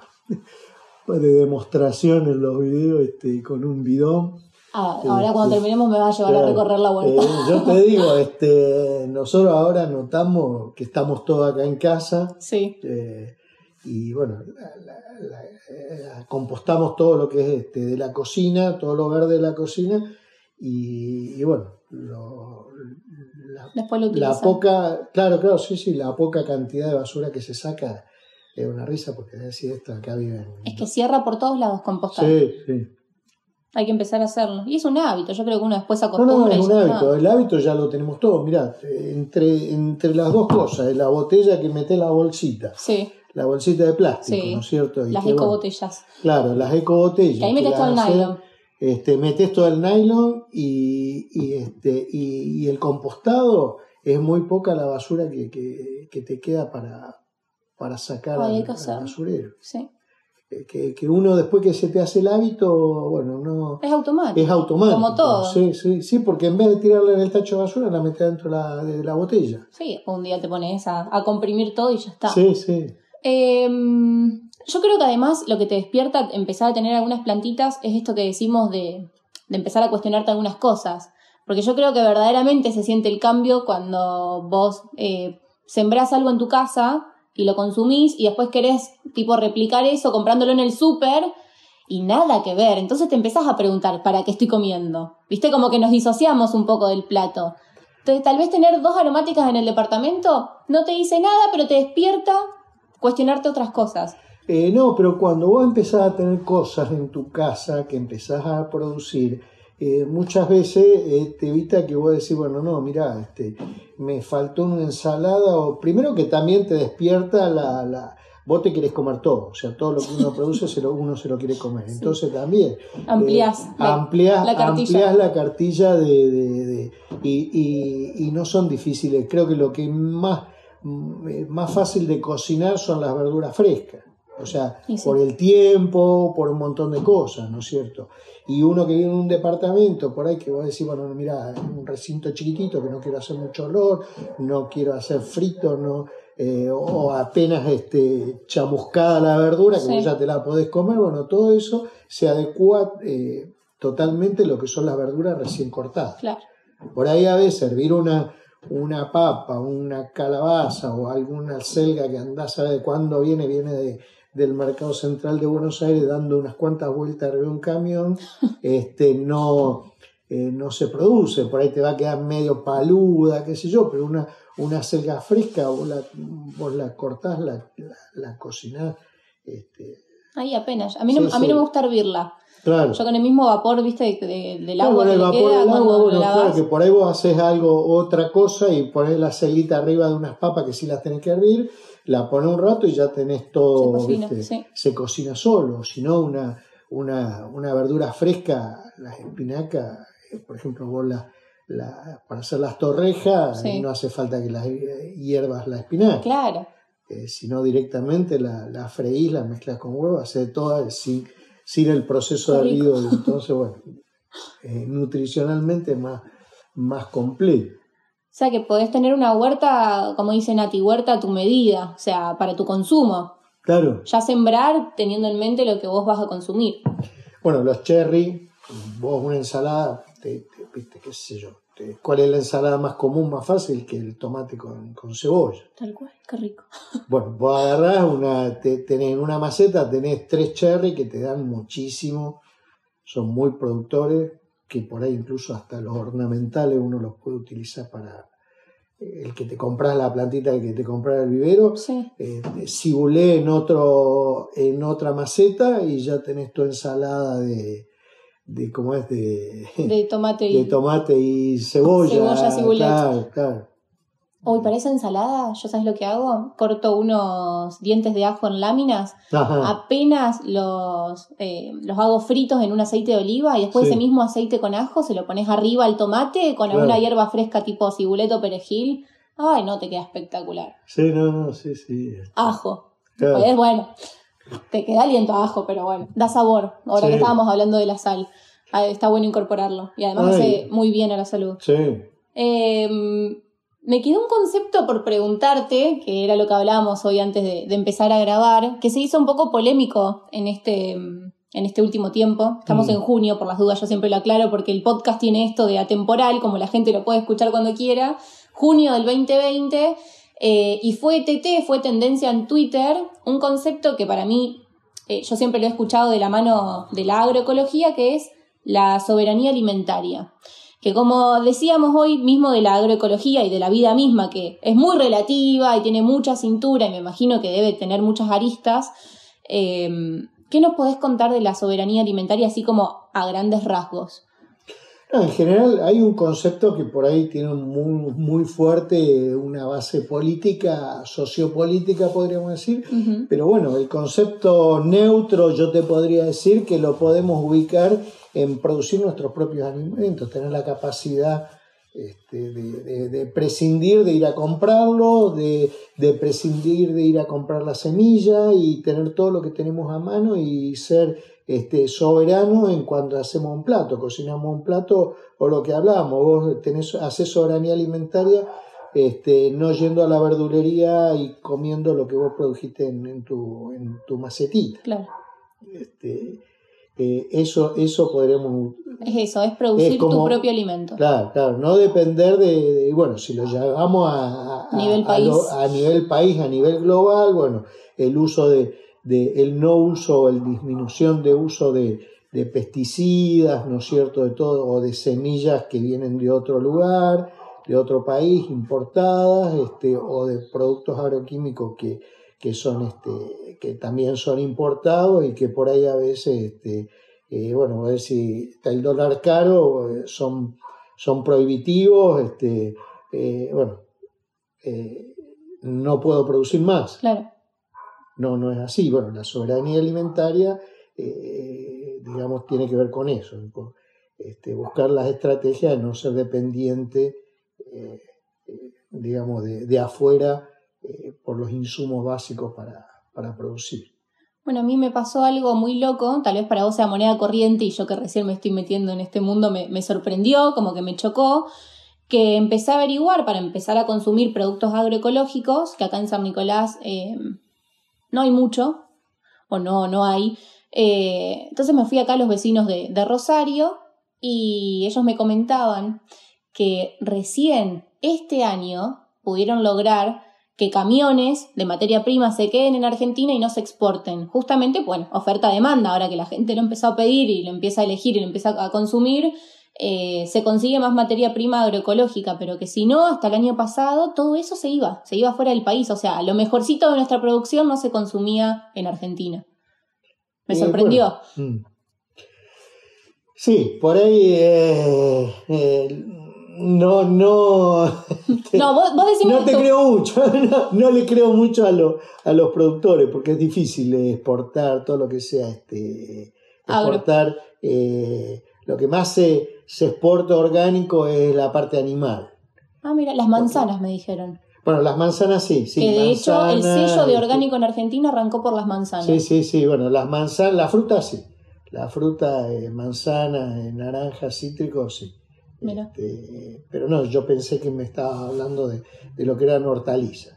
de demostración en los videos este, con un bidón. Ah, ahora cuando este, terminemos me va a llevar a recorrer la huerta. Eh, yo te digo, este, nosotros ahora notamos que estamos todos acá en casa. Sí. Eh, y bueno, compostamos todo lo que es este, de la cocina, todo lo verde de la cocina. y bueno, lo, la, poca, claro, claro, sí, sí, la poca cantidad de basura que se saca es una risa porque decir esto acá viven. Es que cierra por todos lados compostar. Sí, sí. Hay que empezar a hacerlo. Y es un hábito, yo creo que uno después No, acostumbra. no, es y un hábito. El hábito ya lo tenemos todo. Mirá, entre, entre las dos cosas, la botella que mete la bolsita, Sí, la bolsita de plástico, Sí. ¿no es cierto? Y las que, bueno, ecobotellas. Claro, las ecobotellas. Que ahí metes todo el nylon. Este, metes todo el nylon y, y, este, y, y el compostado es muy poca la basura que, que, que te queda para, para sacar al, basurero. Sí. Eh, Que, que uno después que se te hace el hábito, bueno, no Es automático. es automático. Como todo. Sí, sí, sí, porque en vez de tirarla en el tacho de basura, la metes dentro de la, de la botella. Sí, un día te pones a, a comprimir todo y ya está. Sí, sí. Em, yo creo que además lo que te despierta empezar a tener algunas plantitas es esto que decimos de, empezar a cuestionarte algunas cosas. Porque yo creo que verdaderamente se siente el cambio cuando vos eh, sembrás algo en tu casa y lo consumís y después querés tipo replicar eso comprándolo en el súper y nada que ver. Entonces te empezás a preguntar, ¿para qué estoy comiendo? ¿Viste? Como que nos disociamos un poco del plato. Entonces tal vez tener dos aromáticas en el departamento no te dice nada, pero te despierta cuestionarte otras cosas. Eh, no, pero cuando vos empezás a tener cosas en tu casa que empezás a producir, eh, muchas veces eh, te evita que vos decís, bueno, no, mira, este, me faltó una ensalada, o primero que también te despierta la, la- vos te querés comer todo, o sea, todo lo que uno (laughs) produce se lo, uno se lo quiere comer. Entonces también Ampliás eh, la- ampliás, la cartilla. ampliás la cartilla de, de- de- y, y- y no son difíciles. Creo que lo que más, mm, más fácil de cocinar son las verduras frescas. O sea, sí. por el tiempo, por un montón de cosas, ¿no es cierto? Y uno que vive en un departamento, por ahí que vos decís, bueno, mira, un recinto chiquitito que no quiero hacer mucho olor, no quiero hacer frito, no, eh, o apenas este, chamuscada la verdura, que Sí. vos ya te la podés comer, bueno, todo eso se adecua eh, totalmente a lo que son las verduras recién cortadas. Claro. Por ahí a veces servir una, una papa, una calabaza o alguna selga que andás a ver de cuándo viene, viene de, del mercado central de Buenos Aires dando unas cuantas vueltas arriba de un camión, (laughs) este, no, eh, no se produce, por ahí te va a quedar medio paluda, qué sé yo, pero una, una selga fresca, vos la, vos la cortás, la, la, la cocinás. Este, Ahí apenas. A mí no, Sí, a mí sí. no me gusta hervirla. claro. Yo con el mismo vapor, viste, de- de- del agua Claro, que con el le vapor del agua, bueno, claro, que por ahí vos haces algo, otra cosa y pones la celita arriba de unas papas que sí las tenés que hervir, la pones un rato y ya tenés todo, Se cocina, ¿viste? sí. se cocina solo, si no una, una, una verdura fresca, las espinacas, por ejemplo, vos la, la- para hacer las torrejas Sí. no hace falta que las hierbas la espinaca, Claro. eh, sino directamente la, la freís, la mezclas con huevo, hace toda sin, sin el proceso de hervido, entonces bueno, eh, nutricionalmente más, más completo. O sea que podés tener una huerta, como dice Nati, huerta a tu medida, o sea, para tu consumo. Claro, Ya sembrar teniendo en mente lo que vos vas a consumir. bueno, los cherry, vos una ensalada, te, te- viste, qué sé yo, te- ¿cuál es la ensalada más común, más fácil que el tomate con, con cebolla? Tal cual, qué rico. (laughs) Bueno, vos agarrás una, te, tenés en una maceta, tenés tres cherry que te dan muchísimo, son muy productores, que por ahí incluso hasta los ornamentales uno los puede utilizar para eh, el que te compras la plantita, el que te compras el vivero, Sí. eh, cibulé en, otro, en otra maceta y ya tenés tu ensalada de, de ¿cómo es? De, De tomate y. de tomate y cebolla. Cebolla. Claro, claro. Hoy para esa ensalada, ¿yo sabes lo que hago? Corto unos dientes de ajo en láminas, Ajá. apenas los, eh, los hago fritos en un aceite de oliva y después Sí. ese mismo aceite con ajo se lo pones arriba al tomate con Claro. alguna hierba fresca tipo cibuleto, perejil. Ay, no, te queda espectacular. Sí, no, no, sí, sí. Ajo. Claro. Pues bueno, te queda aliento a ajo, pero bueno, da sabor. Ahora Sí. que estábamos hablando de la sal, ah, está bueno incorporarlo y además Ay. hace muy bien a la salud. Sí. Eh, me quedó un concepto por preguntarte, que era lo que hablábamos hoy antes de, de empezar a grabar, que se hizo un poco polémico en este, en este último tiempo. Estamos Mm. en junio, por las dudas, yo siempre lo aclaro, porque el podcast tiene esto de atemporal, como la gente lo puede escuchar cuando quiera. Junio del 2020, eh, y fue TT, fue tendencia en Twitter, un concepto que para mí, eh, yo siempre lo he escuchado de la mano de la agroecología, que es la soberanía alimentaria que como decíamos hoy mismo de la agroecología y de la vida misma, que es muy relativa y tiene mucha cintura y me imagino que debe tener muchas aristas, eh, ¿qué nos podés contar de la soberanía alimentaria así como a grandes rasgos. en general hay un concepto que por ahí tiene muy, muy fuerte una base política, sociopolítica podríamos decir, pero bueno, el concepto neutro yo te podría decir que lo podemos ubicar en producir nuestros propios alimentos, tener la capacidad este, de, prescindir de ir a comprarlo, de, prescindir de ir a comprar la semilla y tener todo lo que tenemos a mano y ser este, soberano en cuanto hacemos un plato, cocinamos un plato o lo que hablamos, vos tenés, haces soberanía alimentaria este, no yendo a la verdulería y comiendo lo que vos produjiste en, tu, en tu macetita. Claro. Este, eh, eso, eso podremos... Es eso, es producir tu propio alimento. Claro, claro, no depender de, bueno, si lo llevamos a, nivel país. a, nivel país, a nivel global, bueno, el uso de, de el no uso, el disminución de uso de, de pesticidas, ¿no es cierto?, de todo, o de semillas que vienen de otro lugar, de otro país, importadas, este, o de productos agroquímicos que, que son este, que también son importados y que por ahí a veces, este, eh, bueno, a ver si está el dólar caro, eh, son, son prohibitivos, este, eh, bueno, no puedo producir más. Claro. No, no es así. Bueno, la soberanía alimentaria, digamos, tiene que ver con eso, este, buscar las estrategias de no ser dependiente, digamos, de, de afuera eh, por los insumos básicos para, para producir. Bueno, a mí me pasó algo muy loco, tal vez para vos sea moneda corriente y yo que recién me estoy metiendo en este mundo me, sorprendió, como que me chocó, que empecé a averiguar para empezar a consumir productos agroecológicos, que acá en San Nicolás eh, no hay mucho, o no, no hay. Eh, entonces me fui acá a los vecinos de, de Rosario y ellos me comentaban que recién este año pudieron lograr que camiones de materia prima se queden en Argentina y no se exporten. Justamente, bueno, oferta-demanda, ahora que la gente lo empezó a pedir y lo empieza a elegir y lo empieza a consumir, eh, se consigue más materia prima agroecológica, pero que si no, hasta el año pasado todo eso se iba, se iba fuera del país. O sea, lo mejorcito de nuestra producción no se consumía en Argentina. Me eh, sorprendió. Mm. Sí, por ahí eh, no, no. (laughs) no, vos, No te creo mucho, (laughs) no, le creo mucho a, a los productores porque es difícil exportar todo lo que sea este. Exportar. Eh, lo que más se, se exporta orgánico es la parte animal. Ah, mira, las manzanas me dijeron. Bueno, las manzanas sí, sí. Que de hecho el sello de este orgánico en Argentina arrancó por las manzanas. Sí, sí, sí. Bueno, las manzanas, la fruta sí. La fruta, eh, manzana, eh, naranja, cítrico, sí. Este, pero no, yo pensé que me estaba hablando de, lo que eran hortalizas.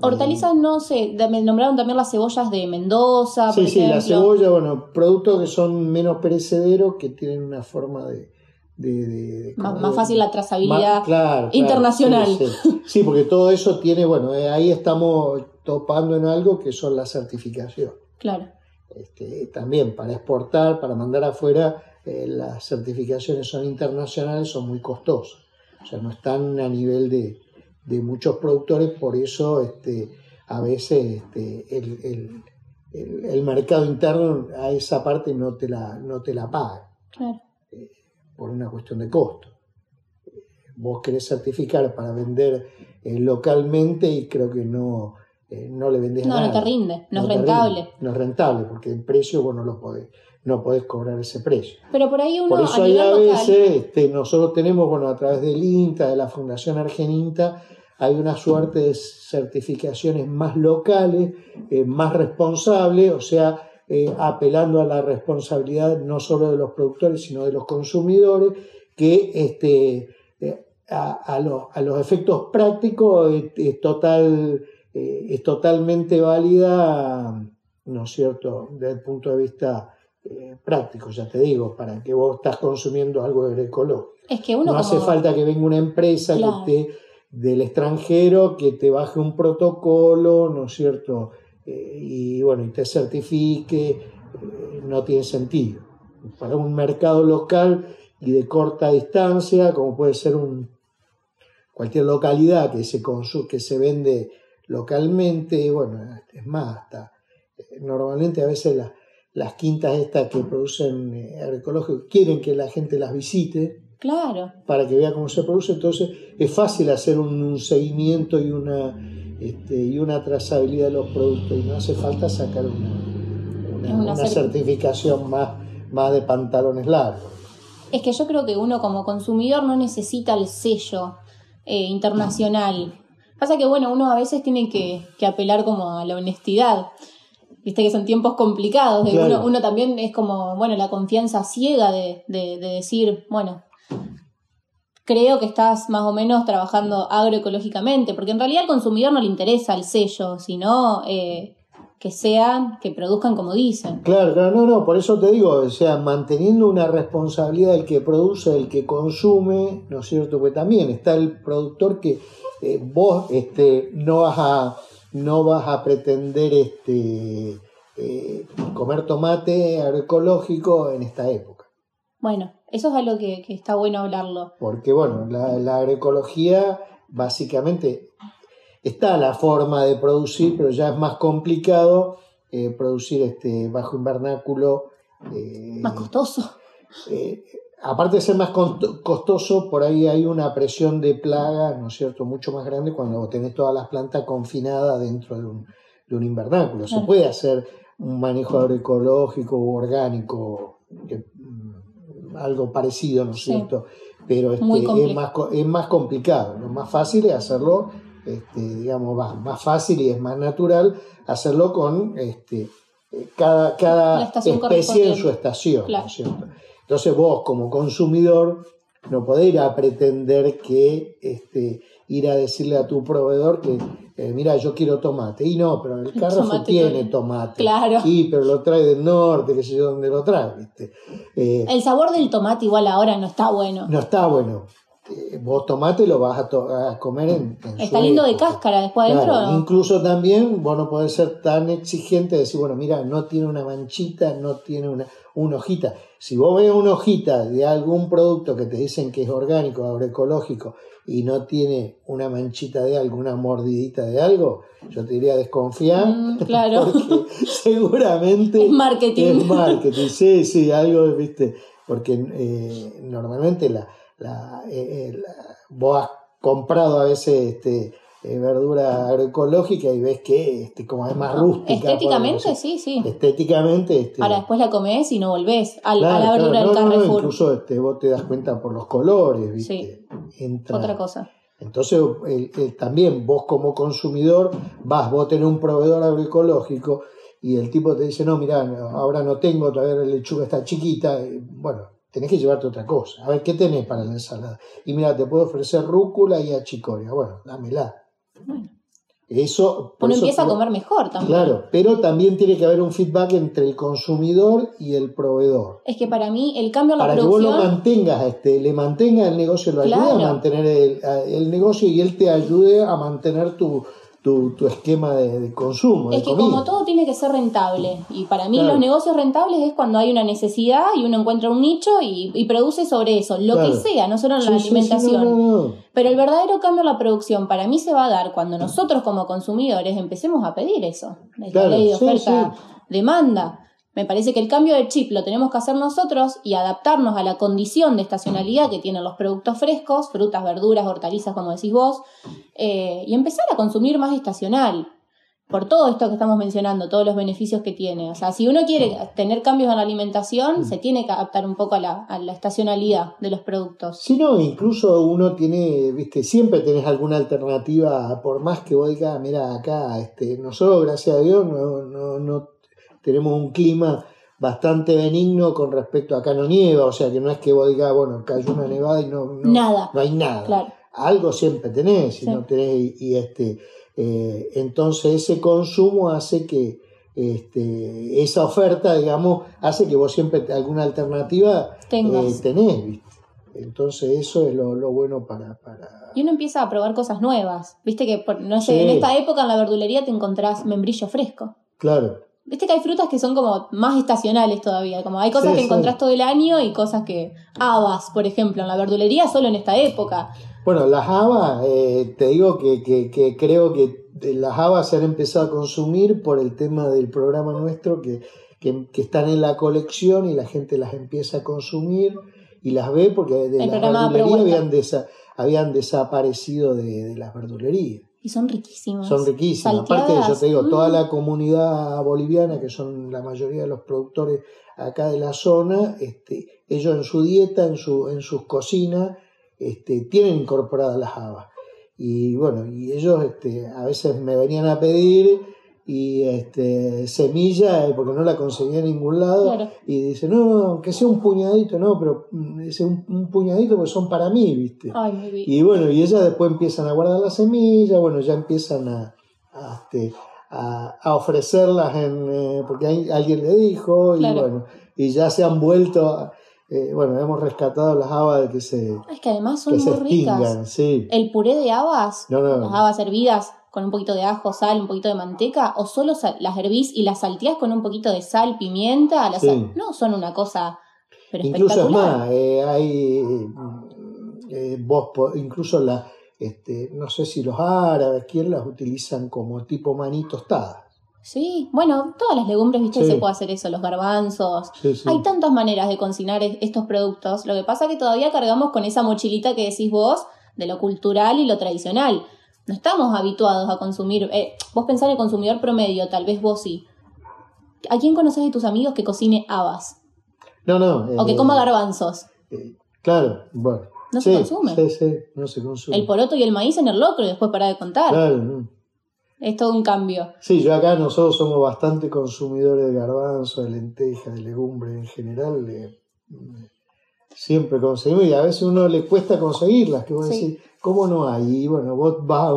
Hortalizas, no sé, me nombraron también las cebollas de Mendoza. Sí, sí, la cebolla, bueno, productos que son menos perecederos, que tienen una forma de. más, fácil la trazabilidad internacional. sí, porque todo eso tiene, bueno, eh, ahí estamos topando en algo que son las certificaciones. Claro. Este, también para exportar, para mandar afuera, eh, las certificaciones son internacionales, son muy costosas. O sea, no están a nivel de, muchos productores, por eso este, a veces este, el, mercado interno a esa parte no te la, no te la paga. Eh, por una cuestión de costo. Vos querés certificar para vender eh, localmente y creo que no, no le vendés nada. No, no te rinde, no, es rentable. no es rentable porque el precio vos no lo podés no podés cobrar ese precio. Pero por ahí uno Por eso a, veces este, nosotros tenemos, bueno, a través del INTA, de la Fundación Argeninta, hay una suerte de certificaciones más locales, eh, más responsables, o sea, eh, apelando a la responsabilidad no solo de los productores, sino de los consumidores, que este, eh, a, los efectos prácticos es, total, es totalmente válida, ¿no es cierto?, desde el punto de vista eh, práctico, ya te digo, para que vos estás consumiendo algo agroecológico. Es que uno no hace falta que venga una empresa que del extranjero que te baje un protocolo, ¿no es cierto? Eh, y bueno, y te certifique, eh, no tiene sentido. Para un mercado local y de corta distancia, como puede ser un, cualquier localidad que se, que se vende localmente, bueno, es más, hasta, normalmente a veces la, las quintas estas que producen eh, agroecológicos quieren que la gente las visite. Claro. Para que vea cómo se produce. Entonces es fácil hacer un, seguimiento y una, este, y una trazabilidad de los productos y no hace falta sacar una, una, certificación más, más de pantalones largos. Es que yo creo que uno como consumidor no necesita el sello eh, internacional. Pasa que, bueno, uno a veces tiene que, apelar como a la honestidad. Viste que son tiempos complicados. uno, también es como, bueno, la confianza ciega de, decir, bueno, creo que estás más o menos trabajando agroecológicamente, porque en realidad al consumidor no le interesa el sello, sino eh, que sean, que produzcan como dicen. Claro, claro, no, no, por eso te digo, o sea, manteniendo una responsabilidad del que produce, del que consume, ¿no es cierto? Porque también está el productor que eh, vos este, no, vas a, no vas a pretender este, eh, comer tomate agroecológico en esta época. Bueno, eso es algo que, que está bueno hablarlo. Porque bueno, la, la agroecología básicamente está la forma de producir, pero ya es más complicado eh, producir este bajo invernáculo. Eh, más costoso. Eh, aparte de ser más costoso, por ahí hay una presión de plaga, ¿no es cierto?, mucho más grande cuando tenés todas las plantas confinadas dentro de un, de un invernáculo. Se puede hacer un manejo agroecológico o orgánico, mm, algo parecido, ¿no es cierto? Pero este, es, más, es más complicado. Lo más fácil es hacerlo este, digamos, más fácil y es más natural hacerlo con este, cada, cada especie en su estación. Entonces vos como consumidor no podés ir a pretender que este, ir a decirle a tu proveedor que, eh, mira, yo quiero tomate. Y no, pero el carro tiene tomate. Claro. Sí, pero lo trae del norte, que sé yo dónde lo trae. Eh, el sabor del tomate igual ahora no está bueno. No está bueno. Eh, vos tomate lo vas a, comer en, Está lindo de cáscara después adentro. Incluso también vos no podés ser tan exigente de decir, bueno, mira, no tiene una manchita, no tiene una, una hojita. Si vos ves una hojita de algún producto que te dicen que es orgánico, agroecológico, y no tiene una manchita de algo, una mordidita de algo, yo te diría desconfiar. Mm, (laughs) claro. Porque seguramente. Es marketing. Es marketing, sí, sí, algo, viste. Porque eh, normalmente la la, eh, eh, vos has comprado a veces este, eh, verdura agroecológica y ves que este, como es más rústica. Estéticamente, sí, sí. Estéticamente. Este, Ahora después la comes y no volvés a la verdura del Carrefour. incluso este, vos te das cuenta por los colores, ¿viste? Sí. Otra cosa. Entonces, también vos como consumidor vas, vos tenés un proveedor agroecológico y el tipo te dice, no, mira, ahora no tengo, todavía la lechuga está chiquita. Bueno, tenés que llevarte otra cosa. A ver, ¿qué tenés para la ensalada? Y mira, te puedo ofrecer rúcula y achicoria. Bueno, dámela. Bueno. Eso, Uno empieza a comer mejor también. Claro, pero también tiene que haber un feedback entre el consumidor y el proveedor. Es que para mí el cambio en la para producción... Para que vos lo mantengas, este, le mantengas el negocio, lo ayude a mantener el, el, negocio y él te ayude a mantener tu, tu, esquema de, consumo. Es que como todo tiene que ser rentable, y para mí los negocios rentables es cuando hay una necesidad y uno encuentra un nicho y, produce sobre eso, lo que sea, no solo en la alimentación. Pero el verdadero cambio en la producción para mí se va a dar cuando nosotros como consumidores empecemos a pedir eso. La ley de oferta-demanda. Me parece que el cambio de chip lo tenemos que hacer nosotros y adaptarnos a la condición de estacionalidad que tienen los productos frescos, frutas, verduras, hortalizas, como decís vos, eh, y empezar a consumir más estacional. Por todo esto que estamos mencionando, todos los beneficios que tiene. O sea, si uno quiere tener cambios en la alimentación, se tiene que adaptar un poco a la, estacionalidad de los productos. Si no, incluso uno tiene, viste, siempre tenés alguna alternativa, por más que vos digas, mira, acá, este, nosotros, gracias a Dios, no, no, no tenemos un clima bastante benigno con respecto a acá no nieva, o sea que no es que vos digas, bueno, cayó una nevada y no, no, nada. no hay nada. Algo siempre tenés, si no tenés, y este, eh, entonces ese consumo hace que este, esa oferta, digamos, hace que vos siempre alguna alternativa eh, tenés, Entonces eso es lo, bueno para, para, Y uno empieza a probar cosas nuevas. Viste que, no sé, en esta época en la verdulería te encontrás membrillo fresco. Claro. Viste que hay frutas que son como más estacionales todavía, como hay cosas que encontrás todo el año y cosas que... Habas, por ejemplo, en la verdulería solo en esta época. Bueno, las habas, eh, te digo que, que, creo que las habas se han empezado a consumir por el tema del programa nuestro que, que, están en la colección y la gente las empieza a consumir y las ve porque de la verdulería habían, habían desaparecido de, las verdulerías. Y son riquísimas. Son riquísimas. Aparte, yo te digo, toda mm. la comunidad boliviana, que son la mayoría de los productores acá de la zona, este, ellos en su dieta, en, su, en sus cocinas, este, tienen incorporadas las habas. Y bueno, y ellos este, a veces me venían a pedir y este, semilla, eh, porque no la conseguía en ningún lado, y dice, no, no, aunque sea un puñadito, no, pero mm, dice un, puñadito porque son para mí, ¿viste? y bueno, y ellas después empiezan a guardar la semilla, bueno, ya empiezan a, a, este, ofrecerlas en, eh, porque alguien le dijo, y bueno, y ya se han vuelto... Eh, bueno, hemos rescatado las habas de que se. Es que además son muy ricas. El puré de habas, las habas hervidas con un poquito de ajo, sal, un poquito de manteca, o solo las hervís y las salteás con un poquito de sal, pimienta. No, son una cosa. Pero incluso es más, eh, hay. Eh, vos, incluso la. Este, no sé si los árabes, ¿quién las utilizan como tipo maní tostada? Sí, bueno, todas las legumbres, viste, se puede hacer eso, los garbanzos. Hay tantas maneras de cocinar estos productos. Lo que pasa es que todavía cargamos con esa mochilita que decís vos de lo cultural y lo tradicional. No estamos habituados a consumir. Eh, vos pensás en el consumidor promedio, tal vez vos sí. ¿A quién conoces de tus amigos que cocine habas? No, no. o que coma eh, garbanzos. Eh, claro, bueno. No se consume. Sí, sí, no se consume. El poroto y el maíz en el locro y después para de contar. Claro, no. Es todo un cambio. Sí, yo acá nosotros somos bastante consumidores de garbanzo, de lentejas, de legumbres en general. siempre conseguimos y a veces uno le cuesta conseguirlas, que vos decís, ¿cómo no hay? Y bueno, vos vas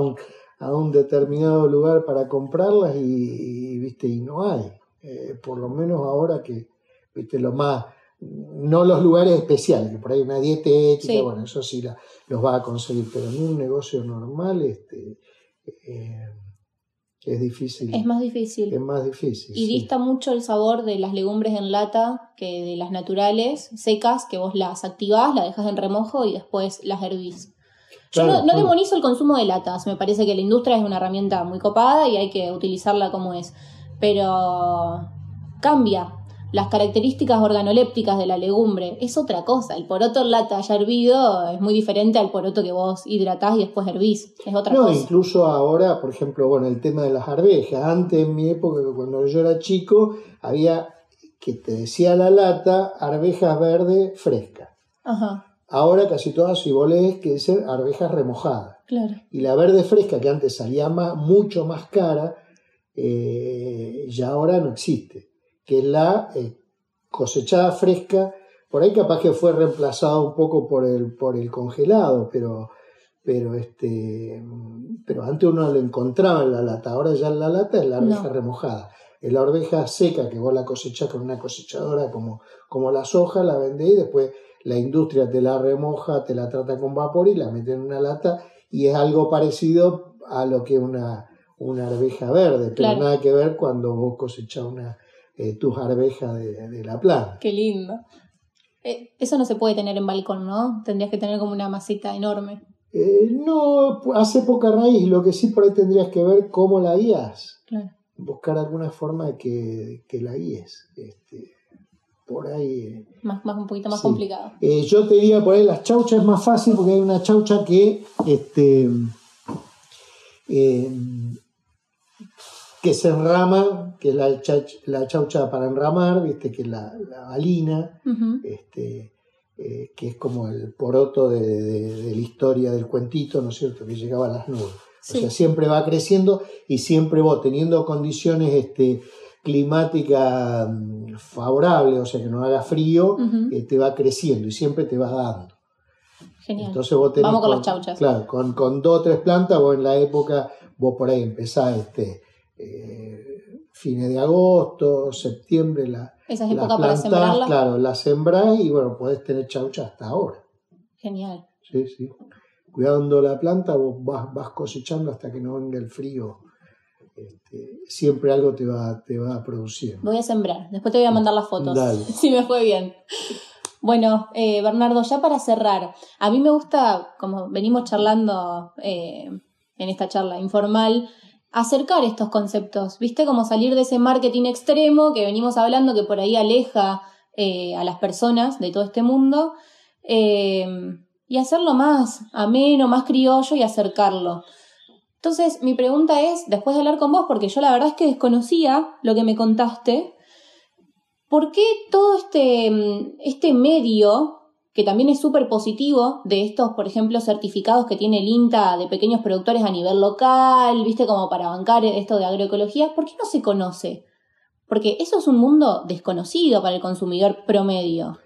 a un, determinado lugar para comprarlas y, viste, y no hay. Eh, por lo menos ahora que, viste, lo más, no los lugares especiales, que por ahí una dietética, bueno, eso sí la, los va a conseguir, pero en un negocio normal, este, eh, es difícil. Es más difícil. Es más difícil. Y dista mucho el sabor de las legumbres en lata que de las naturales, secas, que vos las activás, las dejas en remojo y después las hervís. Yo no, no, demonizo el consumo de latas, me parece que la industria es una herramienta muy copada y hay que utilizarla como es. Pero cambia, las características organolépticas de la legumbre es otra cosa. El poroto en lata ya hervido es muy diferente al poroto que vos hidratás y después hervís. Es otra no, cosa. incluso ahora, por ejemplo, bueno, el tema de las arvejas. Antes, en mi época, cuando yo era chico, había que te decía la lata arvejas verde fresca. Ajá. Ahora casi todas, si vos lees, que dicen arvejas remojadas. Claro. Y la verde fresca, que antes salía más, mucho más cara, eh, ya ahora no existe que la eh, cosechada fresca, por ahí capaz que fue reemplazado un poco por el, por el congelado, pero, pero, este, pero antes uno lo encontraba en la lata, ahora ya en la lata es la arveja remojada. Es la arveja seca que vos la cosechás con una cosechadora como, como la soja, la vendés y después la industria te la remoja, te la trata con vapor y la mete en una lata y es algo parecido a lo que es una, una arveja verde, pero nada que ver cuando vos cosechás una, eh, tus arvejas de, la planta. Qué lindo. Eh, eso no se puede tener en balcón, ¿no? Tendrías que tener como una masita enorme. Eh, no, hace poca raíz. Lo que sí por ahí tendrías que ver cómo la guías. Claro. Buscar alguna forma de que, la guíes. Este, por ahí. Más, más, un poquito más complicado. yo te diría por ahí las chauchas es más fácil porque hay una chaucha que este, que se enrama, que es la, la chaucha para enramar, ¿viste? que es la, la balina, este, eh, que es como el poroto de, la historia del cuentito, ¿no es cierto?, que llegaba a las nubes. O sea, siempre va creciendo y siempre vos teniendo condiciones este, climáticas mm, favorables, o sea, que no haga frío, eh, te va creciendo y siempre te va dando. Genial. Entonces vos tenés Vamos con, las chauchas. Claro, con, con dos o tres plantas, vos en la época, vos por ahí empezás este, eh, fines de agosto, septiembre, la, Esa es época para sembrarla. Claro, la sembrás y bueno, podés tener chaucha hasta ahora. Genial. Sí, sí. Cuidando la planta, vos vas, vas cosechando hasta que no venga el frío. Este, siempre algo te va, te va a producir. Voy a sembrar, después te voy a mandar las fotos, Dale. (laughs) si me fue bien. Bueno, eh, Bernardo, ya para cerrar, a mí me gusta, como venimos charlando eh, en esta charla informal, acercar estos conceptos, ¿viste? Como salir de ese marketing extremo que venimos hablando que por ahí aleja eh, a las personas de todo este mundo eh, y hacerlo más ameno, más criollo y acercarlo. Entonces, mi pregunta es, después de hablar con vos, porque yo la verdad es que desconocía lo que me contaste, ¿por qué todo este, mm, este medio que también es súper positivo de estos, por ejemplo, certificados que tiene el INTA de pequeños productores a nivel local, viste, como para bancar esto de agroecología, ¿por qué no se conoce? Porque eso es un mundo desconocido para el consumidor promedio.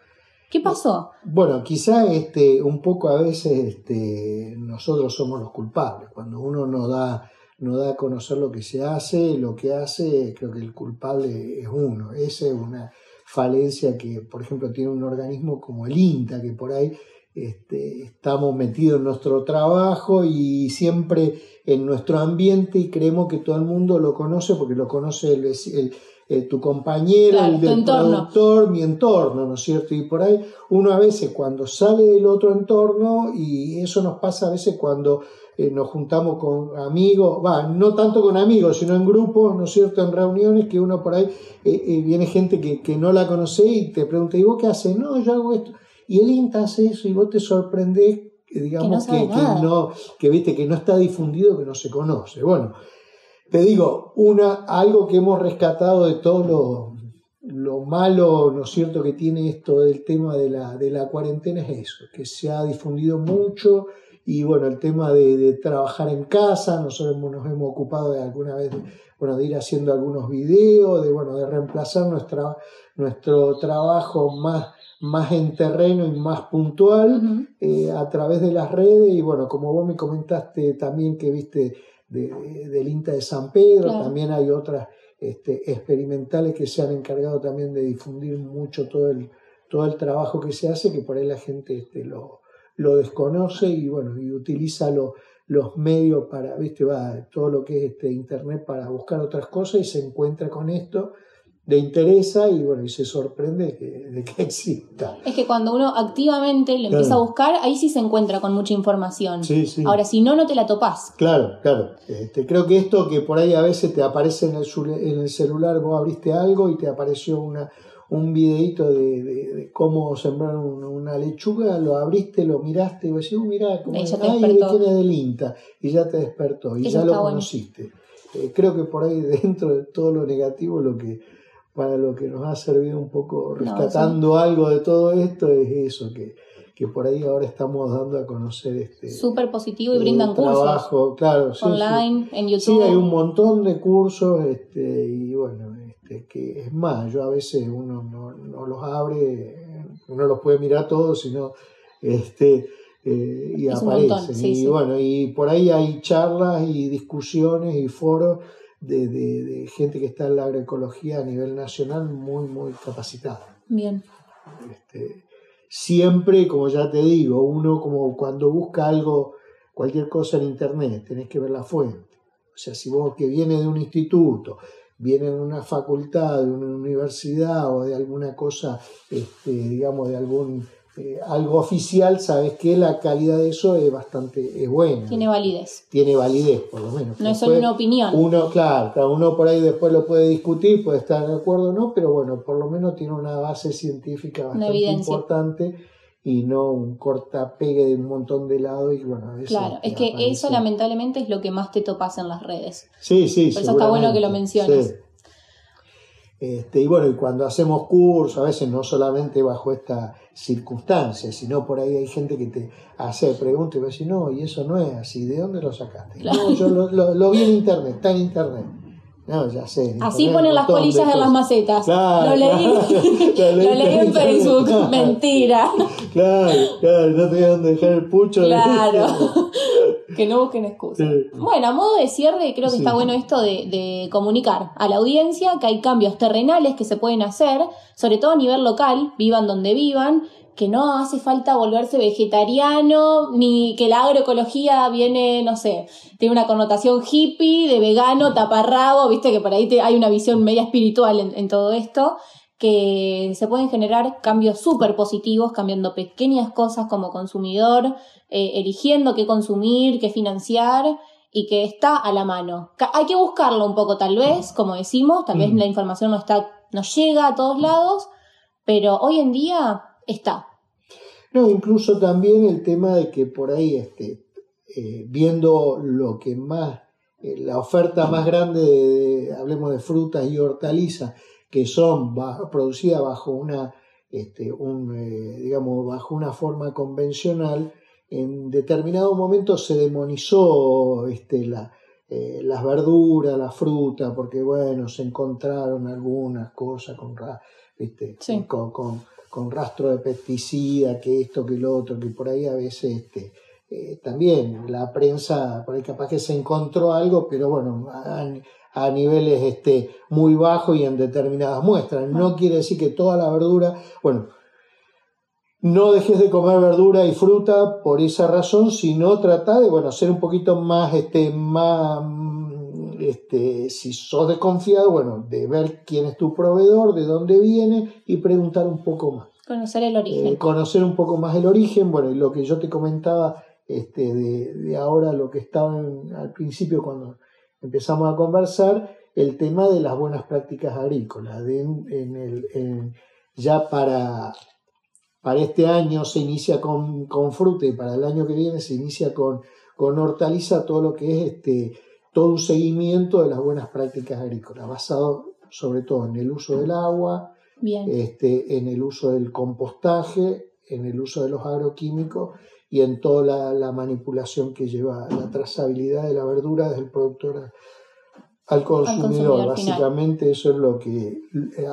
¿Qué pasó? Bueno, quizá este, un poco a veces este, nosotros somos los culpables. Cuando uno no da, no da a conocer lo que se hace, lo que hace, creo que el culpable es uno. Esa es una, falencia que, por ejemplo, tiene un organismo como el INTA, que por ahí este, estamos metidos en nuestro trabajo y siempre en nuestro ambiente y creemos que todo el mundo lo conoce porque lo conoce el, eh, tu compañero, el del productor, mi entorno, ¿no es cierto? Y por ahí uno a veces cuando sale del otro entorno, y eso nos pasa a veces cuando eh, nos juntamos con amigos, va, no tanto con amigos, sino en grupos, ¿no es cierto?, en reuniones, que uno por ahí eh, eh, viene gente que, que, no la conoce y te pregunta, ¿y vos qué haces? No, yo hago esto. Y el INTA hace eso y vos te sorprendés, digamos, que, que, no, que, viste, que no está difundido, que no se conoce. Bueno, te digo, una, algo que hemos rescatado de todo lo, lo malo, ¿no es cierto?, que tiene esto del tema de la, de la cuarentena es eso, que se ha difundido mucho y bueno, el tema de, trabajar en casa, nosotros nos hemos ocupado de alguna vez de, bueno, de ir haciendo algunos videos, de, bueno, de reemplazar nuestra, nuestro trabajo más, más en terreno y más puntual eh, a través de las redes. Y bueno, como vos me comentaste también que viste del INTA de San Pedro, también hay otras este, experimentales que se han encargado también de difundir mucho todo el, todo el trabajo que se hace, que por ahí la gente este, lo, lo desconoce y bueno, y utiliza los medios para, viste, va, todo lo que es este internet para buscar otras cosas y se encuentra con esto, le interesa y bueno, y se sorprende de que, (laughs) exista. Es que cuando uno activamente lo empieza a buscar, ahí sí se encuentra con mucha información. Ahora, si no, no te la topás. Claro, claro. Este, creo que esto que por ahí a veces te aparece en el, en el celular, vos abriste algo y te apareció una, un videito de, cómo sembrar una lechuga, lo abriste, lo miraste y vos decís, uh, mirá, es, ay, de del INTA, y ya te despertó, y ya lo conociste. Eh, creo que por ahí (laughs) dentro de todo lo negativo, lo que para lo que nos ha servido un poco rescatando algo de todo esto es eso, que, que por ahí ahora estamos dando a conocer este súper positivo y brindan trabajo, claro, online, en YouTube. Sí, hay un montón de cursos este, y bueno, que es más, yo a veces uno no, los abre, uno los puede mirar todos, sino este, eh, y aparecen. y bueno, y por ahí hay charlas y discusiones y foros de, gente que está en la agroecología a nivel nacional muy, muy capacitada. Bien. Este, siempre, como ya te digo, uno como cuando busca algo, cualquier cosa en internet, tenés que ver la fuente. O sea, si vos que viene de un instituto, viene de una facultad, de una universidad o de alguna cosa, este, digamos, de algún eh, algo oficial, sabes que la calidad de eso es bastante es buena. Tiene validez. Tiene validez, por lo menos. No es solo una opinión. Uno, claro, uno por ahí después lo puede discutir, puede estar de acuerdo o no, pero bueno, por lo menos tiene una base científica bastante importante y no un cortapegue de un montón de lado y bueno, veces Claro, es que eso lamentablemente es lo que más te topas en las redes. Sí, sí, Por eso está bueno que lo menciones. Este, y bueno, y cuando hacemos cursos, a veces no solamente bajo esta circunstancia, sino por ahí hay gente que te hace preguntas y va a decir, no, y eso no es así, ¿de dónde lo sacaste? No, yo lo, lo vi en internet, está en internet. No, ya sé. Así ponen las polillas en las macetas. (laughs) lo leí, lo leí en Facebook. Mentira. (laughs) Claro, claro, no te dónde dejar el pucho. Claro. Que no busquen excusas. Bueno, a modo de cierre, creo que está bueno esto de, de, comunicar a la audiencia que hay cambios terrenales que se pueden hacer, sobre todo a nivel local, vivan donde vivan, que no hace falta volverse vegetariano, ni que la agroecología viene, no sé, tiene una connotación hippie, de vegano, taparrabo, viste que por ahí te, hay una visión media espiritual en, todo esto, que se pueden generar cambios súper positivos, cambiando pequeñas cosas como consumidor, eh, eligiendo qué consumir, qué financiar, y que está a la mano. Hay que buscarlo un poco tal vez, como decimos, tal vez mm. la información no está, no llega a todos lados, pero hoy en día está. No, incluso también el tema de que por ahí, este, eh, viendo lo que más, eh, la oferta más grande, de, hablemos de frutas y hortalizas, que son producidas bajo una, este, un, eh, digamos, bajo una forma convencional, en determinado momento se demonizó este, la, las verduras, la fruta, porque bueno, se encontraron algunas cosas con, este, con, con, rastro de pesticida, que esto, que lo otro, que por ahí a veces este, eh, también la prensa, por ahí capaz que se encontró algo, pero bueno, a, niveles este, muy bajos y en determinadas muestras. No quiere decir que toda la verdura, bueno, no dejes de comer verdura y fruta por esa razón, sino trata de, bueno, ser un poquito más, este, más, este, si sos desconfiado, bueno, de ver quién es tu proveedor, de dónde viene y preguntar un poco más. Conocer el origen. Eh, conocer un poco más el origen, bueno, y lo que yo te comentaba este, de, ahora, lo que estaba al principio cuando empezamos a conversar, el tema de las buenas prácticas agrícolas. en el, ya para, para este año se inicia con, con fruta y para el año que viene se inicia con, con hortaliza todo lo que es este, todo un seguimiento de las buenas prácticas agrícolas, basado sobre todo en el uso del agua, Este, en el uso del compostaje, en el uso de los agroquímicos y en toda la, manipulación que lleva la trazabilidad de la verdura desde el productor al consumidor. Básicamente eso es lo que,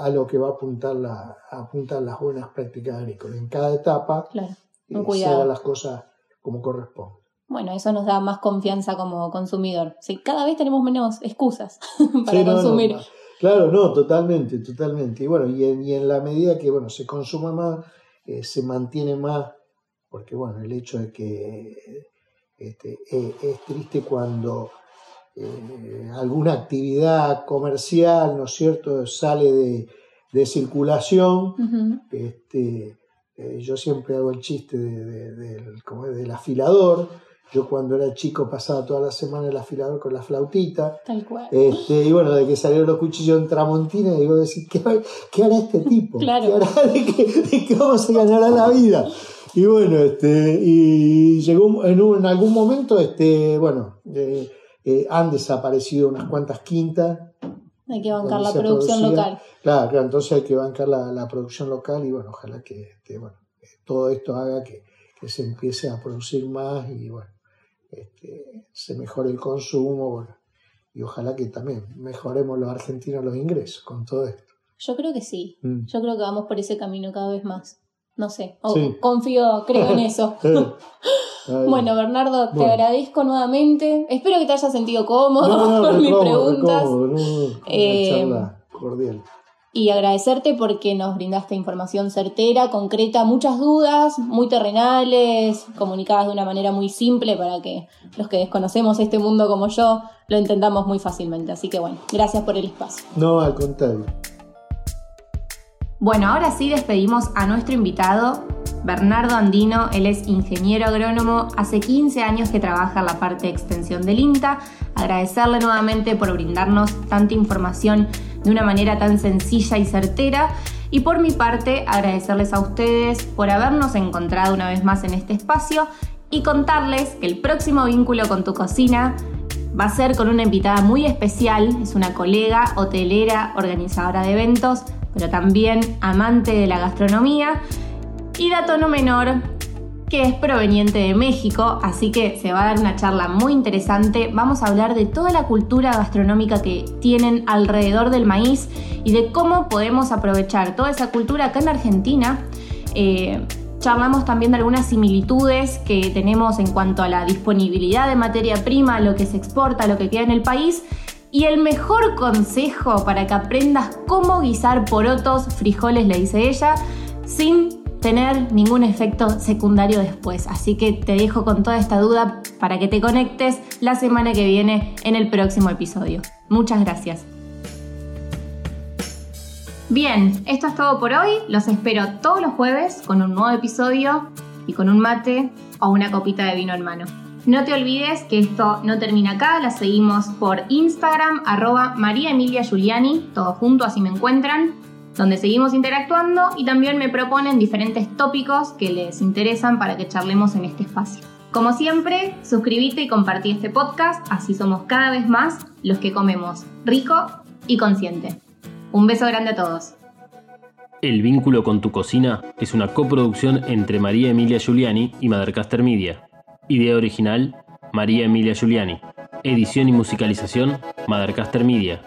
a lo que va a apuntar, la, apuntar las buenas prácticas agrícolas. En cada etapa claro. Eh, las cosas como corresponde. Bueno, eso nos da más confianza como consumidor. cada vez tenemos menos excusas (laughs) para consumir. claro, no, totalmente, totalmente. Y bueno, y en, y en la medida que bueno, se consuma más, eh, se mantiene más, porque bueno, el hecho de que este, e, es, triste cuando eh, alguna actividad comercial, ¿no es cierto?, sale de, circulación. este, eh, yo siempre hago el chiste del afilador yo cuando era chico pasaba toda la semana el afilador con la flautita. Tal cual. Este, y bueno, de que salieron los cuchillos en Tramontina, digo, decir, ¿qué, ¿qué, hará este tipo? (laughs) Claro. ¿Qué hará de qué, de qué vamos a ganar la vida? Y bueno, este, y llegó en, en algún momento, este, bueno, eh, eh, han desaparecido unas cuantas quintas. Hay que bancar la producción local. Claro, claro, entonces hay que bancar la, la producción local y bueno, ojalá que, este, bueno, todo esto haga que, que se empiece a producir más y bueno, este, se mejore el consumo y ojalá que también mejoremos los argentinos los ingresos con todo esto. Yo creo que sí, mm. yo creo que vamos por ese camino cada vez más. No sé, confío, creo en (laughs) eso. (laughs) bueno, Bernardo, te agradezco nuevamente. Espero que te hayas sentido cómodo (laughs) con mis preguntas. Eh, cordial y agradecerte porque nos brindaste información certera, concreta, muchas dudas, muy terrenales, comunicadas de una manera muy simple para que los que desconocemos este mundo como yo lo entendamos muy fácilmente. Así que bueno, gracias por el espacio. No, al contrario. Bueno, ahora sí despedimos a nuestro invitado, Bernardo Andino. Él es ingeniero agrónomo, hace 15 años que trabaja en la parte de extensión del INTA. Agradecerle nuevamente por brindarnos tanta información de una manera tan sencilla y certera. Y por mi parte, agradecerles a ustedes por habernos encontrado una vez más en este espacio y contarles que el próximo vínculo con tu cocina va a ser con una invitada muy especial. Es una colega, hotelera, organizadora de eventos, pero también amante de la gastronomía. Y dato no menor, que es proveniente de México, así que se va a dar una charla muy interesante. Vamos a hablar de toda la cultura gastronómica que tienen alrededor del maíz y de cómo podemos aprovechar toda esa cultura acá en Argentina. Eh, charlamos también de algunas similitudes que tenemos en cuanto a la disponibilidad de materia prima, lo que se exporta, lo que queda en el país. Y el mejor consejo para que aprendas cómo guisar porotos, frijoles, le dice ella, sin tener ningún efecto secundario después. Así que te dejo con toda esta duda para que te conectes la semana que viene en el próximo episodio. Muchas gracias. Bien, esto es todo por hoy. Los espero todos los jueves con un nuevo episodio y con un mate o una copita de vino en mano. No te olvides que esto no termina acá, la seguimos por Instagram, arroba María Emilia Giuliani, todo junto, así me encuentran, donde seguimos interactuando y también me proponen diferentes tópicos que les interesan para que charlemos en este espacio. Como siempre, suscríbete y compartí este podcast, así somos cada vez más los que comemos rico y consciente. Un beso grande a todos. El vínculo con tu cocina es una coproducción entre María Emilia Giuliani y Madercaster Media. Idea original, María Emilia Giuliani. Edición y musicalización, Madercaster Media.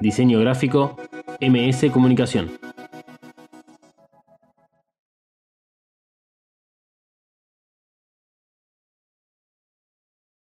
Diseño gráfico, MS Comunicación.